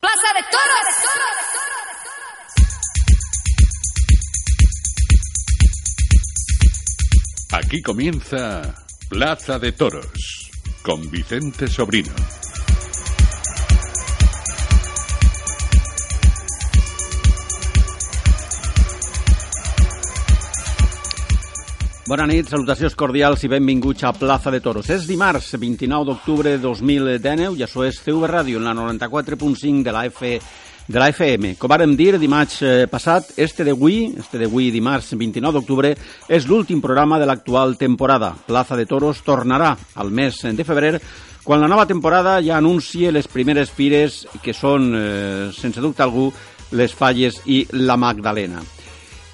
Plaza de Toros. Aquí comienza Plaza de Toros con Vicente Sobrino. Bona nit, salutacions cordials i benvinguts a Plaza de Toros. És dimarts, 29 d'octubre de 2019, i això és CV Ràdio, en la 94.5 de la, F, de la FM. Com vàrem dir dimarts eh, passat, este d'avui, este d'avui dimarts 29 d'octubre, és l'últim programa de l'actual temporada. Plaza de Toros tornarà al mes de febrer quan la nova temporada ja anuncie les primeres fires que són, eh, sense dubte algú, les Falles i la Magdalena.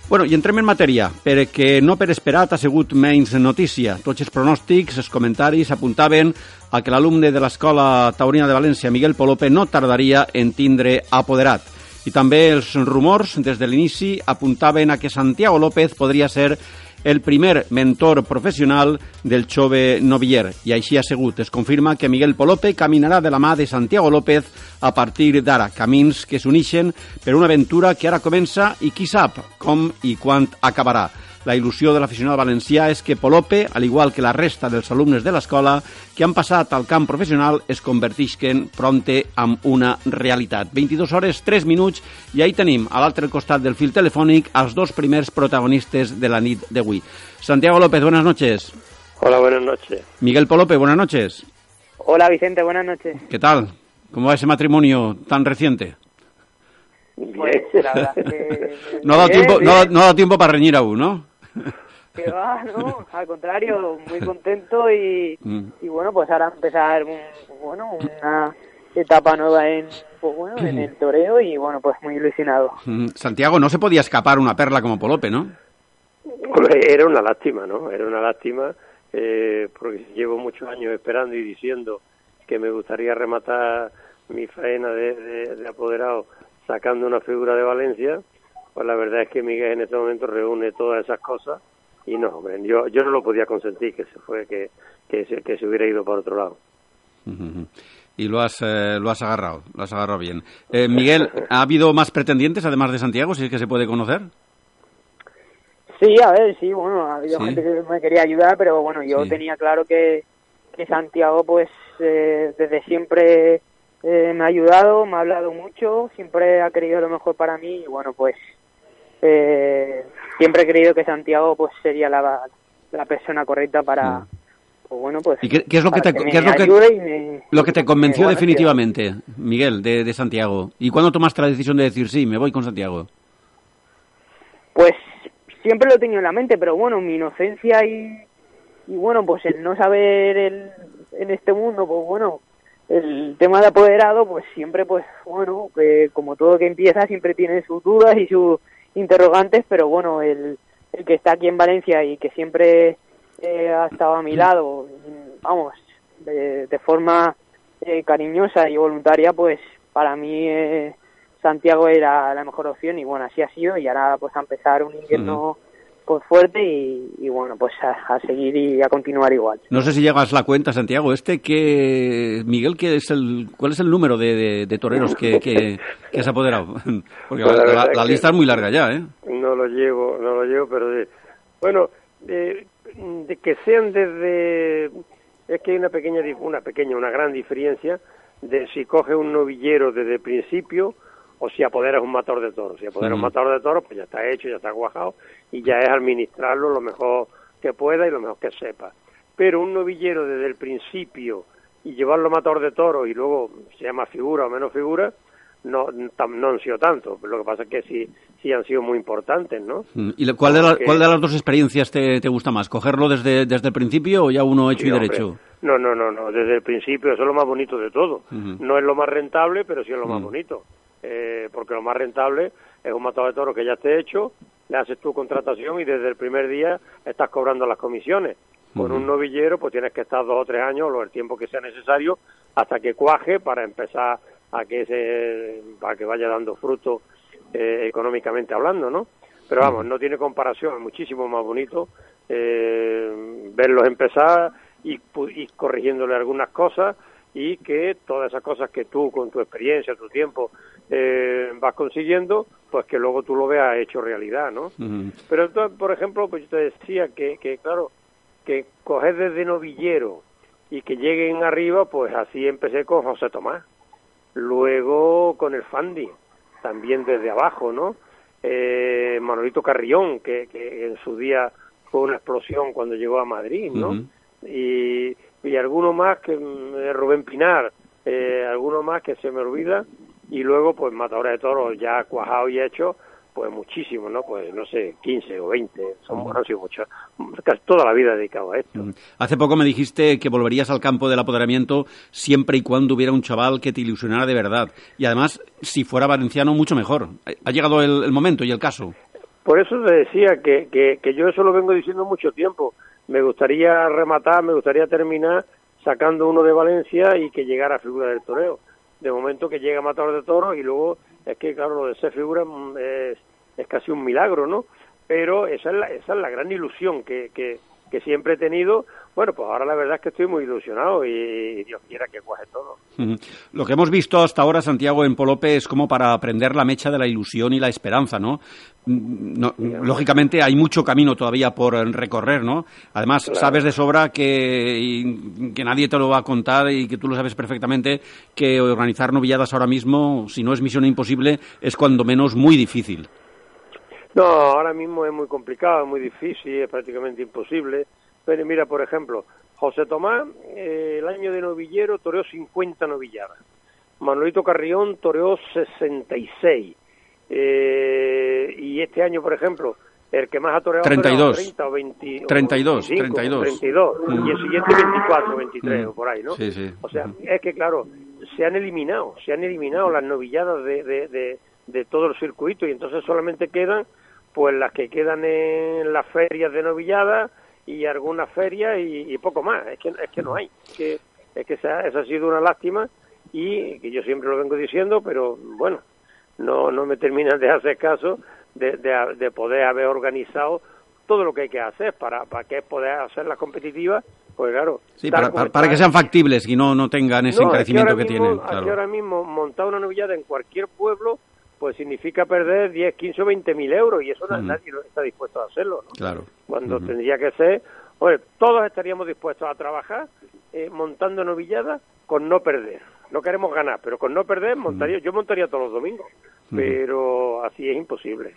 Bueno, i entrem en matèria, perquè no per esperat ha sigut menys notícia. Tots els pronòstics, els comentaris apuntaven a que l'alumne de l'Escola Taurina de València, Miguel Polope, no tardaria en tindre apoderat. I també els rumors, des de l'inici, apuntaven a que Santiago López podria ser el primer mentor professional del jove noviller. I així ha sigut. Es confirma que Miguel Polope caminarà de la mà de Santiago López a partir d'ara. Camins que s'unixen per una aventura que ara comença i qui sap com i quan acabarà. La il·lusió de l'aficionat valencià és que Polope, al igual que la resta dels alumnes de l'escola que han passat al camp professional, es convertisquen pronte en una realitat. 22 hores, 3 minuts, i ahí tenim, a l'altre costat del fil telefònic, els dos primers protagonistes de la nit d'avui. Santiago López, buenas noches. Hola, buenas noches. Miguel Polope, buenas noches. Hola Vicente, buenas noches. ¿Qué tal? ¿Cómo va ese matrimonio tan reciente? Pues la verdad que... No ha dado tiempo, no, no ha dado tiempo para reñir aún, ¿no? Que va, no, al contrario, muy contento y, Mm. y bueno, pues ahora empezar un, bueno, una etapa nueva en, pues bueno, en el toreo y bueno, pues muy ilusionado. Mm, Santiago, no se podía escapar una perla como Polope, ¿no? Era una lástima, ¿no? Era una lástima eh, porque llevo muchos años esperando y diciendo que me gustaría rematar mi faena de, de- de apoderado sacando una figura de Valencia. Pues la verdad es que Miguel en este momento reúne todas esas cosas y no, hombre, yo, yo no lo podía consentir que se fue, que, que, se, que se hubiera ido por otro lado. Y lo has, eh, lo has agarrado, lo has agarrado bien. Eh, Miguel, ¿ha habido más pretendientes además de Santiago, si es que se puede conocer? Sí, a ver, sí, bueno, ha habido Sí. gente que me quería ayudar, pero bueno, yo Sí. tenía claro que, que Santiago, pues, eh, desde siempre eh, me ha ayudado, me ha hablado mucho, siempre ha querido lo mejor para mí y bueno, pues, eh, siempre he creído que Santiago, pues, sería la, la persona correcta para, pues bueno, pues, ¿Y qué, qué es lo que te, me qué es lo que, me- lo que te convenció me- bueno, definitivamente, Miguel, de, de Santiago? ¿Y cuándo tomaste la decisión de decir sí, me voy con Santiago? Pues siempre lo he tenido en la mente, pero bueno, mi inocencia y, y bueno, pues el no saber el, en este mundo, pues bueno, el tema de apoderado, pues siempre, pues bueno, que como todo que empieza siempre tiene sus dudas y sus interrogantes, pero bueno, el, el que está aquí en Valencia y que siempre eh, ha estado a mi lado, vamos, de, de forma eh, cariñosa y voluntaria, pues para mí eh, Santiago era la mejor opción y bueno, así ha sido y ahora pues a empezar un invierno pues fuerte y, y bueno, pues a, a seguir y a continuar igual. No sé si llegas la cuenta, Santiago, este que... Miguel, ¿qué es el, ¿cuál es el número de, de- de toreros que, que, que has apoderado? Porque Pues la la, verdad la- la que- lista es muy larga ya, ¿eh? No lo llevo, no lo llevo, pero bueno, de, de que sean desde es que hay una pequeña una pequeña, una gran diferencia de si coges un novillero desde el principio o si apoderas un matador de toros. Si apoderas un Ujú. matador de toros, pues ya está hecho, ya está cuajado y ya es administrarlo lo mejor que pueda y lo mejor que sepa. Pero un novillero desde el principio y llevarlo a matador de toros y luego se llama figura o menos figura, no, no han sido tanto. Lo que pasa es que sí, sí han sido muy importantes, ¿no? Mm, ¿Y cuál de, cuál de las dos experiencias te, te, gusta más? ¿Cogerlo desde, desde el principio o ya uno hecho y derecho? No, no, no, no, desde el principio, eso es lo más bonito de todo. No es lo más rentable, pero sí es lo más bonito. Eh, porque lo más rentable es un matado de toro que ya esté hecho, le haces tu contratación y desde el primer día estás cobrando las comisiones. Con un novillero, pues tienes que estar dos o tres años, o el tiempo que sea necesario, hasta que cuaje para empezar a que se, para que vaya dando fruto eh, económicamente hablando, ¿no? Pero vamos, no tiene comparación, es muchísimo más bonito eh, verlos empezar y, y corrigiéndole algunas cosas y que todas esas cosas que tú con tu experiencia, tu tiempo eh, vas consiguiendo, pues que luego tú lo veas hecho realidad, ¿no? Pero entonces, por ejemplo, pues yo te decía que, que claro, que coger desde novillero y que lleguen arriba, pues así empecé con José Tomás. Luego con el Fandi, también desde abajo, ¿no? Eh, Manolito Carrión, que, que en su día fue una explosión cuando llegó a Madrid, ¿no? y, y alguno más que mm, Rubén Pinar, eh, alguno más que se me olvida, y luego pues Matadores de Toros ya cuajado y hecho, pues muchísimo, ¿no? Pues no sé, 15 o 20, son, han sido muchos, casi toda la vida dedicado a esto. Hace poco me dijiste que volverías al campo del apoderamiento siempre y cuando hubiera un chaval que te ilusionara de verdad. Y además, si fuera valenciano, mucho mejor. Ha llegado el, momento y el caso. Por eso te decía que, que, yo eso lo vengo diciendo mucho tiempo. Me gustaría rematar, me gustaría terminar sacando uno de Valencia y que llegara a figura del toreo. De momento que llega Matador de Toros y luego es que, claro, lo de ser figura mm, es, es casi un milagro, ¿no? Pero esa es la, esa es la gran ilusión que, que siempre he tenido. Bueno, pues ahora la verdad es que estoy muy ilusionado y, Dios quiera que cuaje todo. Lo que hemos visto hasta ahora, Santiago, en Polope es como para aprender la mecha de la ilusión y la esperanza, ¿no? Mm, lógicamente hay mucho camino todavía por recorrer, ¿no? Además, sabes de sobra que, que nadie te lo va a contar y que tú lo sabes perfectamente que organizar novilladas ahora mismo, si no es misión imposible, es cuando menos muy difícil. No, ahora mismo es muy complicado, es muy difícil, es prácticamente imposible. Pero mira, por ejemplo, José Tomás, eh, el año de novillero, toreó 50 novilladas. Manuelito Carrión toreó 66. Eh, y este año, por ejemplo, el que más ha toreado 32. 30 o 20, 32, 32. 32. Y el siguiente 24, 23 o por ahí, ¿no? Sí, sí. O sea, es que claro, se han eliminado, se han eliminado las novilladas de, de, de, de todo el circuito y entonces solamente quedan pues las que quedan en las ferias de novillada y algunas ferias y, poco más, es que, es que no hay, es que, es que esa, ha sido una lástima y que yo siempre lo vengo diciendo, pero bueno, no, no me terminan de hacer caso de, de, poder haber organizado todo lo que hay que hacer para, para que poder hacer las competitivas pues claro. Sí, para, que sean factibles y no, no tengan ese crecimiento que, tienen. Claro. ahora mismo montar una novillada en cualquier pueblo pues significa perder 10, 15 o 20 mil euros y eso nadie está dispuesto a hacerlo, ¿no? Claro. Cuando tendría que ser, oye, todos estaríamos dispuestos a trabajar eh, montando novilladas con no perder. No queremos ganar, pero con no perder montaría, yo montaría todos los domingos, pero así es imposible.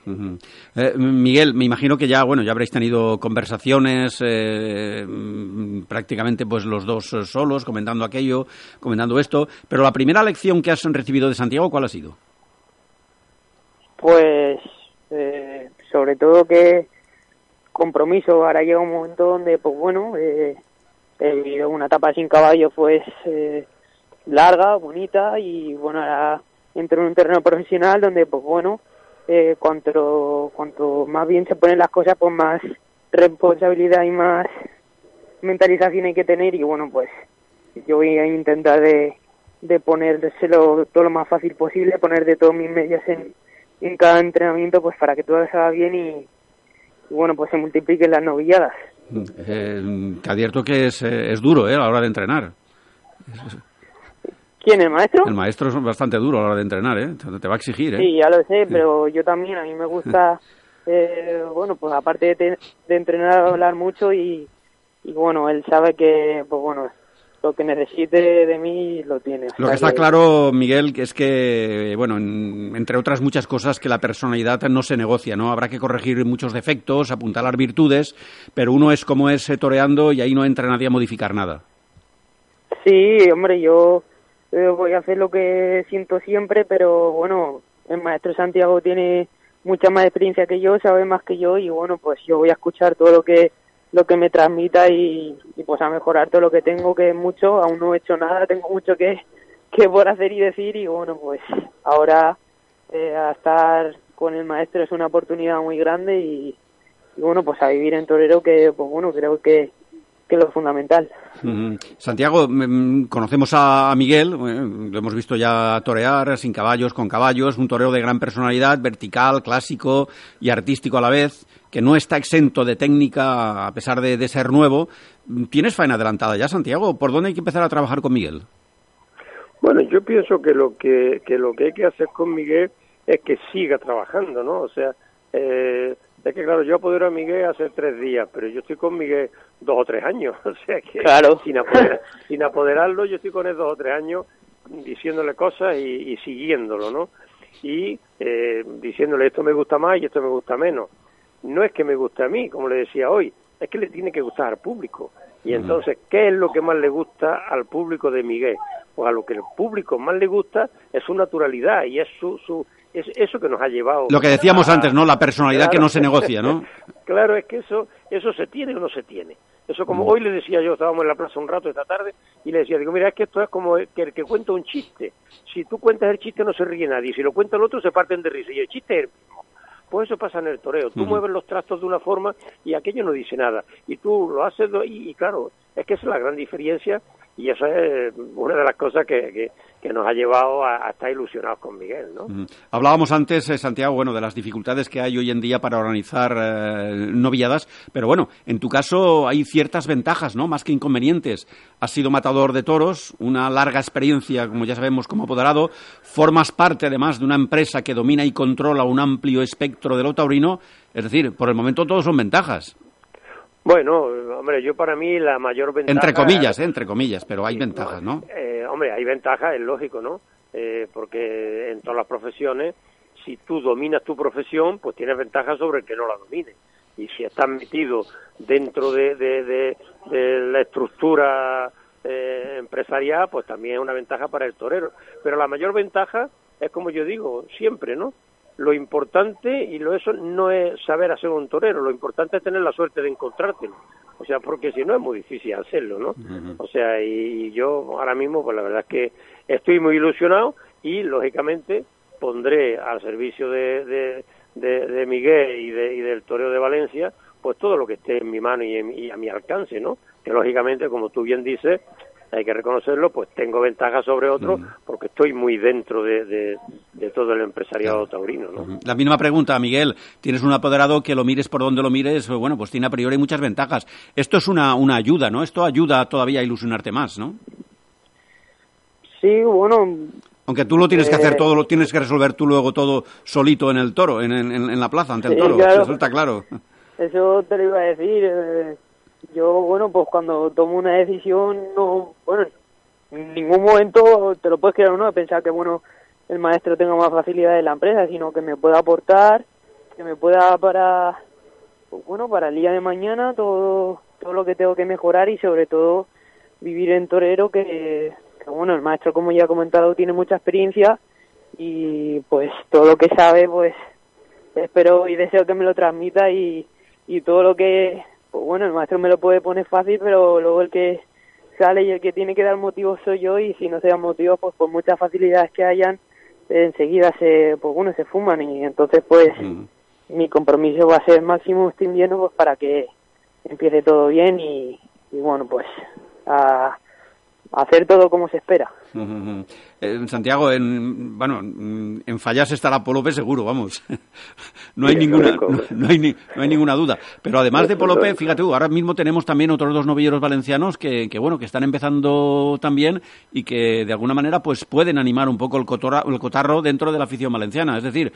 Eh, Miguel, me imagino que ya, bueno, ya habréis tenido conversaciones eh, prácticamente pues los dos solos, comentando aquello, comentando esto, pero la primera lección que has recibido de Santiago, ¿cuál ha sido? Pues eh, sobre todo que compromiso, ahora llega un momento donde pues bueno, eh, una etapa sin caballo pues eh, larga, bonita y bueno, ahora entro en un terreno profesional donde pues bueno, eh, cuanto, cuanto más bien se ponen las cosas pues más responsabilidad y más mentalización hay que tener y bueno pues yo voy a intentar de, de ponérselo todo lo más fácil posible, poner de todos mis medios en, en cada entrenamiento pues para que todo salga bien y, bueno pues se multipliquen las novilladas. Eh, te advierto que es, eh, es duro ¿eh? a la hora de entrenar. ¿Quién, el maestro? El maestro es bastante duro a la hora de entrenar, ¿eh? Te va a exigir, ¿eh? Sí, ya lo sé, pero yo también, a mí me gusta, eh, bueno, pues aparte de, de entrenar, hablar mucho y, y, bueno, él sabe que, pues bueno, lo que necesite de mí lo tiene. Lo que está claro, Miguel, es que, bueno, entre otras muchas cosas, que la personalidad no se negocia, ¿no? Habrá que corregir muchos defectos, apuntar las virtudes, pero uno es como es eh, toreando y ahí no entra nadie a modificar nada. Sí, hombre, yo eh, voy a hacer lo que siento siempre, pero bueno, el maestro Santiago tiene mucha más experiencia que yo, sabe más que yo y bueno, pues yo voy a escuchar todo lo que lo que me transmita y, pues a mejorar todo lo que tengo, que es mucho, aún no he hecho nada, tengo mucho que, que por hacer y decir y bueno, pues ahora eh, a estar con el maestro es una oportunidad muy grande y, y bueno, pues a vivir en Torero que pues bueno, creo que que es lo fundamental. Santiago, mm, conocemos a Miguel, eh, lo hemos visto ya torear sin caballos, con caballos, un toreo de gran personalidad, vertical, clásico y artístico a la vez, que no está exento de técnica a pesar de, ser nuevo. ¿Tienes faena adelantada ya, Santiago? ¿Por dónde hay que empezar a trabajar con Miguel? Bueno, yo pienso que lo que, que lo que hay que hacer con Miguel es que siga trabajando, ¿no? O sea, eh, es que claro, yo apodero a Miguel hace tres días, pero yo estoy con Miguel dos o tres años. O sea que claro. sin, sin apoderarlo, yo estoy con él dos o tres años diciéndole cosas y, siguiéndolo, ¿no? Y eh, diciéndole esto me gusta más y esto me gusta menos. No es que me guste a mí, como le decía hoy, es que le tiene que gustar al público. Y entonces, ¿qué es lo que más le gusta al público de Miguel? Pues a lo que el público más le gusta es su naturalidad y es su, su es eso que nos ha llevado. Lo que decíamos antes, ¿no? La personalidad que no se negocia, ¿no? claro, es que eso, eso se tiene o no se tiene. Eso como mm. hoy le decía yo, estábamos en la plaza un rato esta tarde y le decía, digo, mira, es que esto es como que el que cuenta un chiste. Si tú cuentas el chiste no se ríe nadie, si lo cuenta el otro se parten de risa y el chiste es el mismo. Pues eso pasa en el toreo. Tú mueves los trastos de una forma y aquello no dice nada. Y tú lo haces y, y claro, es que esa es la gran diferencia y eso es una de las cosas que, que, nos ha llevado a, estar ilusionados con Miguel, ¿no? Hablábamos antes, eh, Santiago, bueno, de las dificultades que hay hoy en día para organizar eh, noviadas, pero bueno, en tu caso hay ciertas ventajas, ¿no? Más que inconvenientes. Has sido matador de toros, una larga experiencia, como ya sabemos, como apoderado, formas parte además de una empresa que domina y controla un amplio espectro de lo taurino, es decir, por el momento todos son ventajas. Bueno, hombre, yo para mí la mayor ventaja... Entre comillas, ¿eh? entre comillas, pero hay ventajas, ¿no? Eh, hombre, hay ventajas, es lógico, ¿no? Eh, porque en todas las profesiones, si tú dominas tu profesión, pues tienes ventajas sobre el que no la domine. Y si estás metido dentro de, de, de, la estructura eh, empresarial, pues también es una ventaja para el torero. Pero la mayor ventaja es, como yo digo, siempre, ¿no? Lo importante y lo eso no es saber hacer un torero, lo importante es tener la suerte de encontrártelo. O sea, porque si no es muy difícil hacerlo, ¿no? O sea, y, yo ahora mismo, pues la verdad es que estoy muy ilusionado y lógicamente pondré al servicio de, de, de, Miguel y, de, y del toreo de Valencia, pues todo lo que esté en mi mano y, y a mi alcance, ¿no? Que lógicamente, como tú bien dices, hay que reconocerlo, pues tengo ventaja sobre otros mm. porque estoy muy dentro de, todo el empresariado taurino. ¿no? La misma pregunta, Miguel. Tienes un apoderado que lo mires por donde lo mires, bueno, pues tiene a priori muchas ventajas. Esto es una, una ayuda, ¿no? Esto ayuda todavía a ilusionarte más, ¿no? Sí, bueno. Aunque tú lo tienes que hacer eh, todo, lo tienes que resolver tú luego todo solito en el toro, en, en, la plaza, ante el toro. Eso está claro. Eso te lo iba a decir. Eh, yo, bueno, pues cuando tomo una decisión, no, bueno, en ningún momento te lo puedes creer o no, de pensar que, bueno, el maestro tenga más facilidad en la empresa, sino que me pueda aportar, que me pueda para, bueno, para el día de mañana todo, todo lo que tengo que mejorar y sobre todo vivir en torero que, que bueno, el maestro, como ya he comentado, tiene mucha experiencia y pues todo lo que sabe, pues espero y deseo que me lo transmita y, y todo lo que pues bueno, el maestro me lo puede poner fácil, pero luego el que sale y el que tiene que dar motivos soy yo y si no se dan motivos, pues por muchas facilidades que hayan, enseguida se, pues bueno, se fuman y entonces pues mi compromiso va a ser máximo este invierno pues para que empiece todo bien y, y bueno, pues a hacer todo como se espera. Eh, Santiago, en, bueno, en fallas estará Polope seguro, vamos. no hay ninguna, no, hay no hay ninguna duda. Pero además de Polope, fíjate, ahora mismo tenemos también otros dos novilleros valencianos que, que, bueno, que están empezando también y que de alguna manera pues pueden animar un poco el, el cotarro dentro de la afición valenciana. Es decir,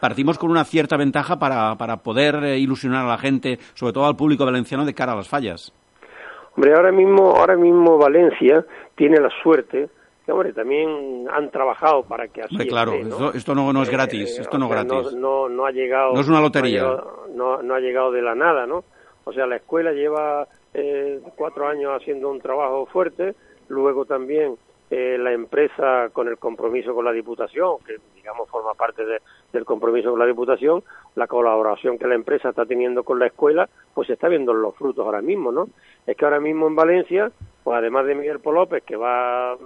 partimos con una cierta ventaja para, para poder eh, ilusionar a la gente, sobre todo al público valenciano, de cara a las fallas. Hombre, ahora mismo, ahora mismo Valencia tiene la suerte que, hombre, también han trabajado para que así claro, Esto, no, no, es eh, gratis, esto no es gratis. No, no, ha llegado... No es una lotería. No, no, ha llegado de la nada, ¿no? O sea, la escuela lleva eh, cuatro años haciendo un trabajo fuerte, luego también eh, la empresa con el compromiso con la Diputación, que digamos forma parte del compromiso con la Diputación, la colaboración que la empresa está teniendo con la escuela, pues se está viendo los frutos ahora mismo, ¿no? Es que ahora mismo en Valencia, pues además de Miguel Polópez, que va,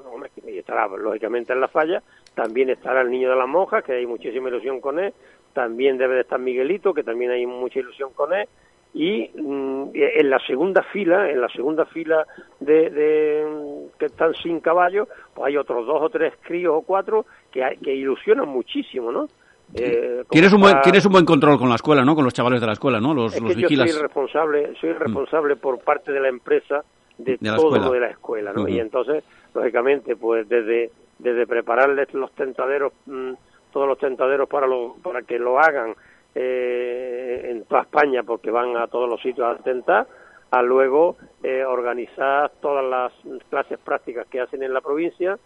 y estará lógicamente en la falla, también estará el niño de las monjas, que hay muchísima ilusión con él, también debe de estar Miguelito, que también hay mucha ilusión con él, y mm, en la segunda fila, en la segunda fila de, que están sin caballo, pues hay otros dos o tres críos o cuatro que, que ilusionan muchísimo, ¿no? Eh, tienes un buen tienes un buen control con la escuela, ¿no? Con los chavales de la escuela, ¿no? Los, es los que Yo soy responsable, soy mm. responsable por parte de la empresa de, todo lo de la escuela, ¿no? Y entonces, lógicamente, pues desde desde prepararles los tentaderos, mm, todos los tentaderos para lo, para que lo hagan eh, en toda España porque van a todos los sitios a tentar, a luego eh, organizar todas las clases prácticas que hacen en la provincia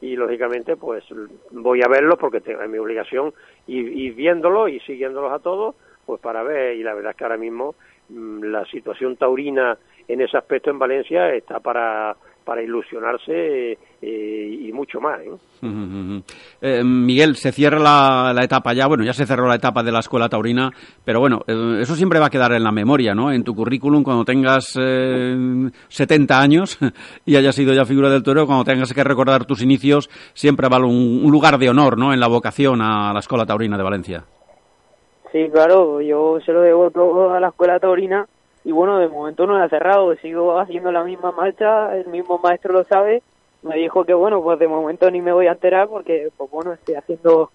y lógicamente pues voy a verlos porque tengo, es mi obligación y, viéndolos y siguiéndolos a todos pues para ver. Y la verdad es que ahora mismo mm, la situación taurina en ese aspecto en Valencia está para para ilusionarse eh, y mucho más. ¿eh? Eh, Miguel, se cierra la, etapa ya, bueno, ya se cerró la etapa de la escuela taurina, pero bueno, eso siempre va a quedar en la memoria, ¿no? En tu currículum, cuando tengas 70 años y hayas sido ya figura del toro, cuando tengas que recordar tus inicios, siempre vale un, un lugar de honor, ¿no? En la vocación a la escuela taurina de Valencia. Sí, claro, yo se lo debo todo a la escuela taurina y bueno, de momento no la ha cerrado, sigo haciendo la misma marcha, el mismo maestro lo sabe, me dijo que bueno, pues de momento ni me voy a enterar porque pues bueno, estoy haciendo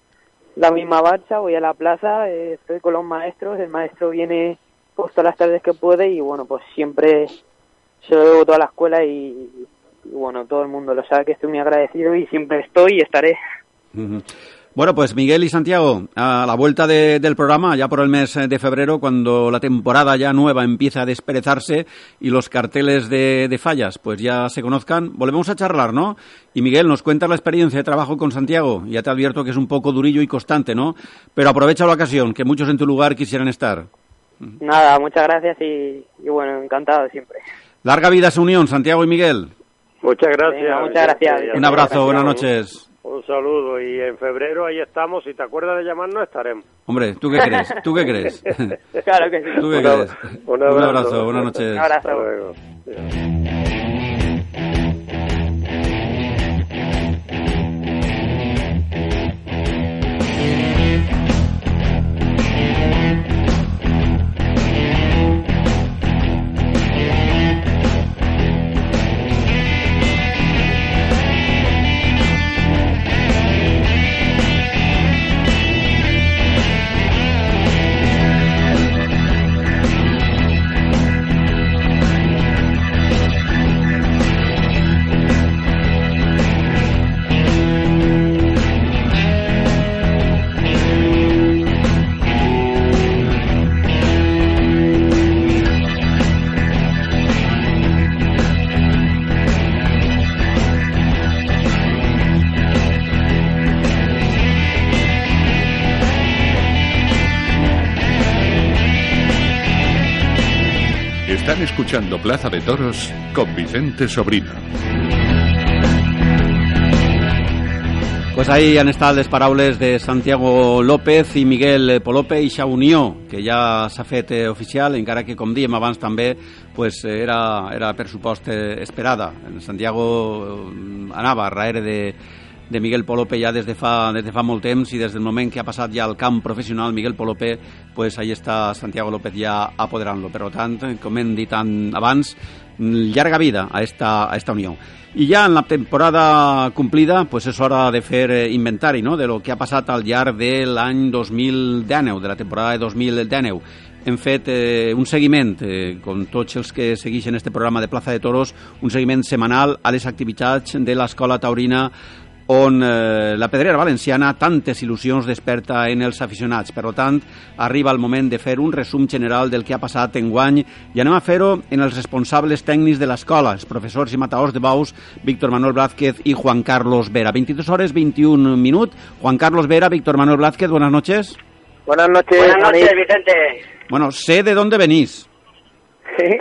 la misma marcha, voy a la plaza, eh, estoy con los maestros, el maestro viene pues todas las tardes que puede y bueno, pues siempre se lo debo toda la escuela y, bueno, todo el mundo lo sabe que estoy muy agradecido y siempre estoy y estaré. Bueno, pues Miguel y Santiago, a la vuelta del programa, ya por el mes de febrero, cuando la temporada ya nueva empieza a desperezarse y los carteles de, fallas pues ya se conozcan, volvemos a charlar, ¿no? Y Miguel, nos cuenta la experiencia de trabajo con Santiago. Ya te advierto que es un poco durillo y constante, ¿no? Pero aprovecha la ocasión, que muchos en tu lugar quisieran estar. Nada, muchas gracias y, bueno, encantado siempre. Larga vida esa unión, Santiago y Miguel. Muchas gracias. muchas gracias. Un abrazo, buenas noches. Un saludo y en febrero ahí estamos. Si te acuerdas de llamarnos, estaremos. Hombre, ¿tú qué crees? ¿Tú qué crees? claro que sí. ¿Tú qué crees? Un abrazo, buenas noches. Un abrazo. Escuchando Plaza de Toros con Vicente Sobrino. Pues ahí han estado les paraules de Santiago López i Miguel Polope i xa unió, que ja s'ha fet eh, oficial, encara que, com diem abans també, pues, era, era per supost eh, esperada. Santiago eh, anava darrere de, de Miguel Polope ja des de, fa, des de fa molt temps i des del moment que ha passat ja al camp professional Miguel Polope, pues ahí està Santiago López ja apoderant-lo. Per tant, com hem dit abans, llarga vida a esta, a esta unió. I ja en la temporada complida pues és hora de fer eh, inventari no? de lo que ha passat al llarg de l'any 2019, de la temporada de 2019 hem fet eh, un seguiment, eh, com tots els que segueixen este programa de Plaza de Toros, un seguiment setmanal a les activitats de l'Escola Taurina on eh, la pedrera valenciana tantes il·lusions desperta en els aficionats. Per tant, arriba el moment de fer un resum general del que ha passat en guany i anem a fer-ho en els responsables tècnics de l'escola, els professors i mataors de Baus, Víctor Manuel Blázquez i Juan Carlos Vera. 22 hores 21 minuts. Juan Carlos Vera, Víctor Manuel Blázquez, buenas noches. Buenas noches. Buenas noches, Vicente. Bueno, sé de dónde venís. Sí.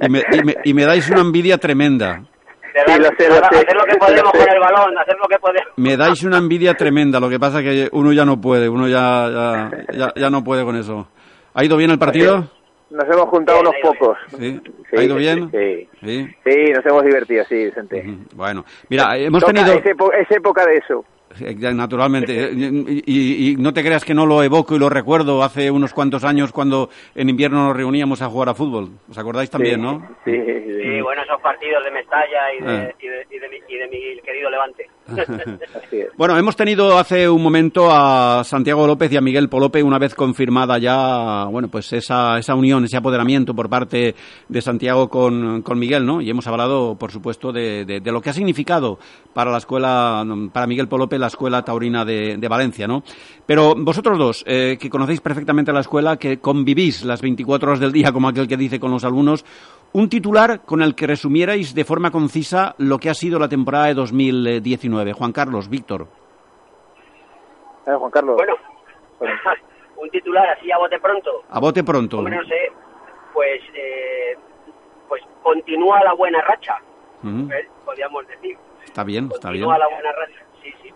Y me, y me, y me dais una envidia tremenda. Sí, lo sé, lo sé. Hacer lo que podemos con el balón, hacer lo que podemos. Me dais una envidia tremenda, lo que pasa que uno ya no puede, uno ya, ya, ya, ya no puede con eso. ¿Ha ido bien el partido? Nos hemos juntado unos pocos. ¿Sí? ¿Ha ido bien? Sí. sí. nos hemos divertido, sí, Vicente. Bueno, mira, hemos tenido... Es, época de eso. Naturalmente. Y, y, no te creas que no lo evoco y lo recuerdo hace unos cuantos años cuando en invierno nos reuníamos a jugar a fútbol. ¿Os acordáis también, no? Sí, sí, bueno, esos partidos de Mestalla y de, ah. y de, y de, y de mi querido Levante. Bueno, hemos tenido hace un momento a Santiago López y a Miguel Polope, una vez confirmada ya, bueno, pues esa, esa unión, ese apoderamiento por parte de Santiago con, con Miguel, ¿no? Y hemos hablado, por supuesto, de, de, lo que ha significado para la escuela, para Miguel Polope, la escuela taurina de, de Valencia, ¿no? Pero vosotros dos, eh, que conocéis perfectamente la escuela, que convivís las 24 horas del día, como aquel que dice con los alumnos, un titular con el que resumierais de forma concisa lo que ha sido la temporada de 2019. Juan Carlos, Víctor. Eh, Juan Carlos. Bueno, un titular así a bote pronto. A bote pronto. no sé, pues, eh, pues continúa la buena racha, ¿eh? podríamos decir. Está bien, está bien. Continúa la buena racha, sí, sí.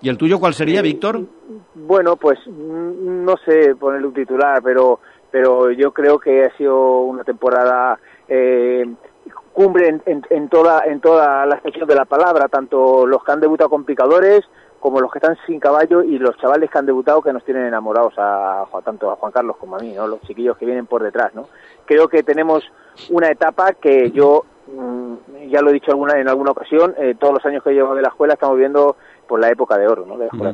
¿Y el tuyo cuál sería, Víctor? Bueno, pues mm, no sé ponerle un titular, pero pero yo creo que ha sido una temporada eh, cumbre en, toda, en toda la extensión de la palabra, tanto los que han debutado con picadores como los que están sin caballo y los chavales que han debutado que nos tienen enamorados a, tanto a Juan Carlos como a mí, ¿no? los chiquillos que vienen por detrás. ¿no? Creo que tenemos una etapa que yo, mm, ya lo he dicho alguna, en alguna ocasión, eh, todos los años que he llevado de la escuela estamos viendo por la época de oro ¿no? de la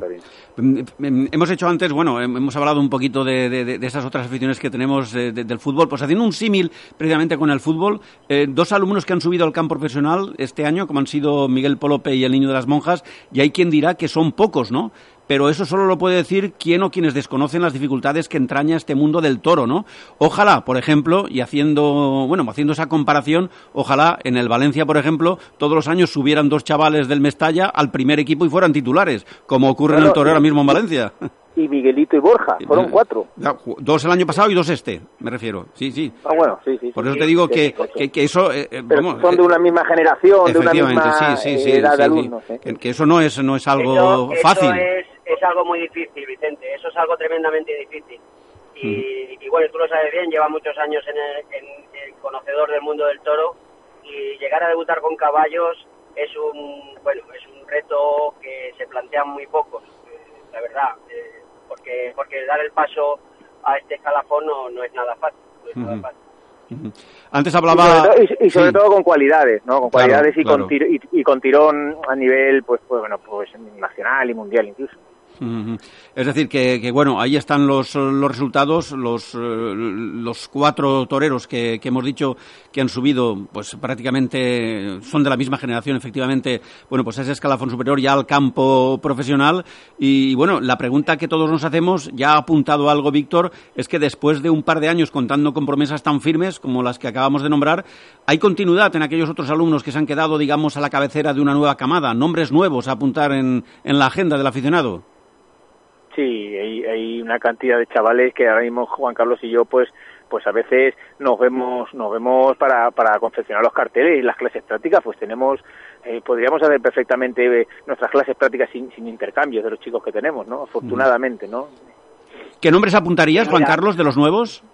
mm, mm, Hemos hecho antes, bueno, hemos hablado un poquito de, esas otras aficiones que tenemos del fútbol, pues haciendo un símil precisamente con el fútbol, eh, dos alumnos que han subido al campo profesional este año, como han sido Miguel Polope y el Niño de las Monjas, y hay quien dirá que son pocos, ¿no? Pero eso solo lo puede decir quien o quienes desconocen las dificultades que entraña este mundo del toro, ¿no? Ojalá, por ejemplo, y haciendo, bueno, haciendo esa comparación, ojalá en el Valencia, por ejemplo, todos los años subieran dos chavales del Mestalla al primer equipo y fueran titulares, como ocurre en el Toro ahora mismo en Valencia. Y Miguelito y Borja, fueron cuatro. Dos el año pasado y dos este, me refiero. Sí, sí. Ah, bueno, sí, sí. Por eso te digo que, que, eso... Eh, eh, son de una misma generación, de una misma sí, sí, edad de alumnos. ¿eh? Que, eso no es, no es algo fácil es algo muy difícil, Vicente, eso es algo tremendamente difícil. Y, y bueno, tú lo sabes bien, lleva muchos años en el, conocedor del mundo del toro y llegar a debutar con caballos es un, bueno, es un reto que se plantean muy pocos, eh, la verdad, eh, porque, porque dar el paso a este escalafón no, no es nada fácil. Antes hablaba y sobre, todo, con cualidades, ¿no? Con cualidades y, Con y, con tirón a nivel, pues, pues bueno, pues nacional y mundial incluso. Es decir, que, bueno, ahí están los, resultados, los, eh, los cuatro toreros que, hemos dicho que han subido, pues prácticamente son de la misma generación, efectivamente, bueno, pues ese escalafón superior ya al campo profesional. Y, bueno, la pregunta que todos nos hacemos, ya ha apuntado algo Víctor, es que después de un par de años contando con promesas tan firmes como las que acabamos de nombrar, hay continuidad en aquellos otros alumnos que se han quedado, digamos, a la cabecera de una nueva camada, nombres nuevos a apuntar en, en la agenda del aficionado. Sí, hay, una cantidad de chavales que ahora mismo Juan Carlos y yo, pues, pues a veces nos vemos, nos vemos para, para confeccionar los carteles y las clases prácticas, pues tenemos, eh, podríamos hacer perfectamente eh, nuestras clases prácticas sin, sin intercambios de los chicos que tenemos, ¿no? Afortunadamente, ¿no? ¿Qué nombres apuntarías, Juan Carlos, de los nuevos?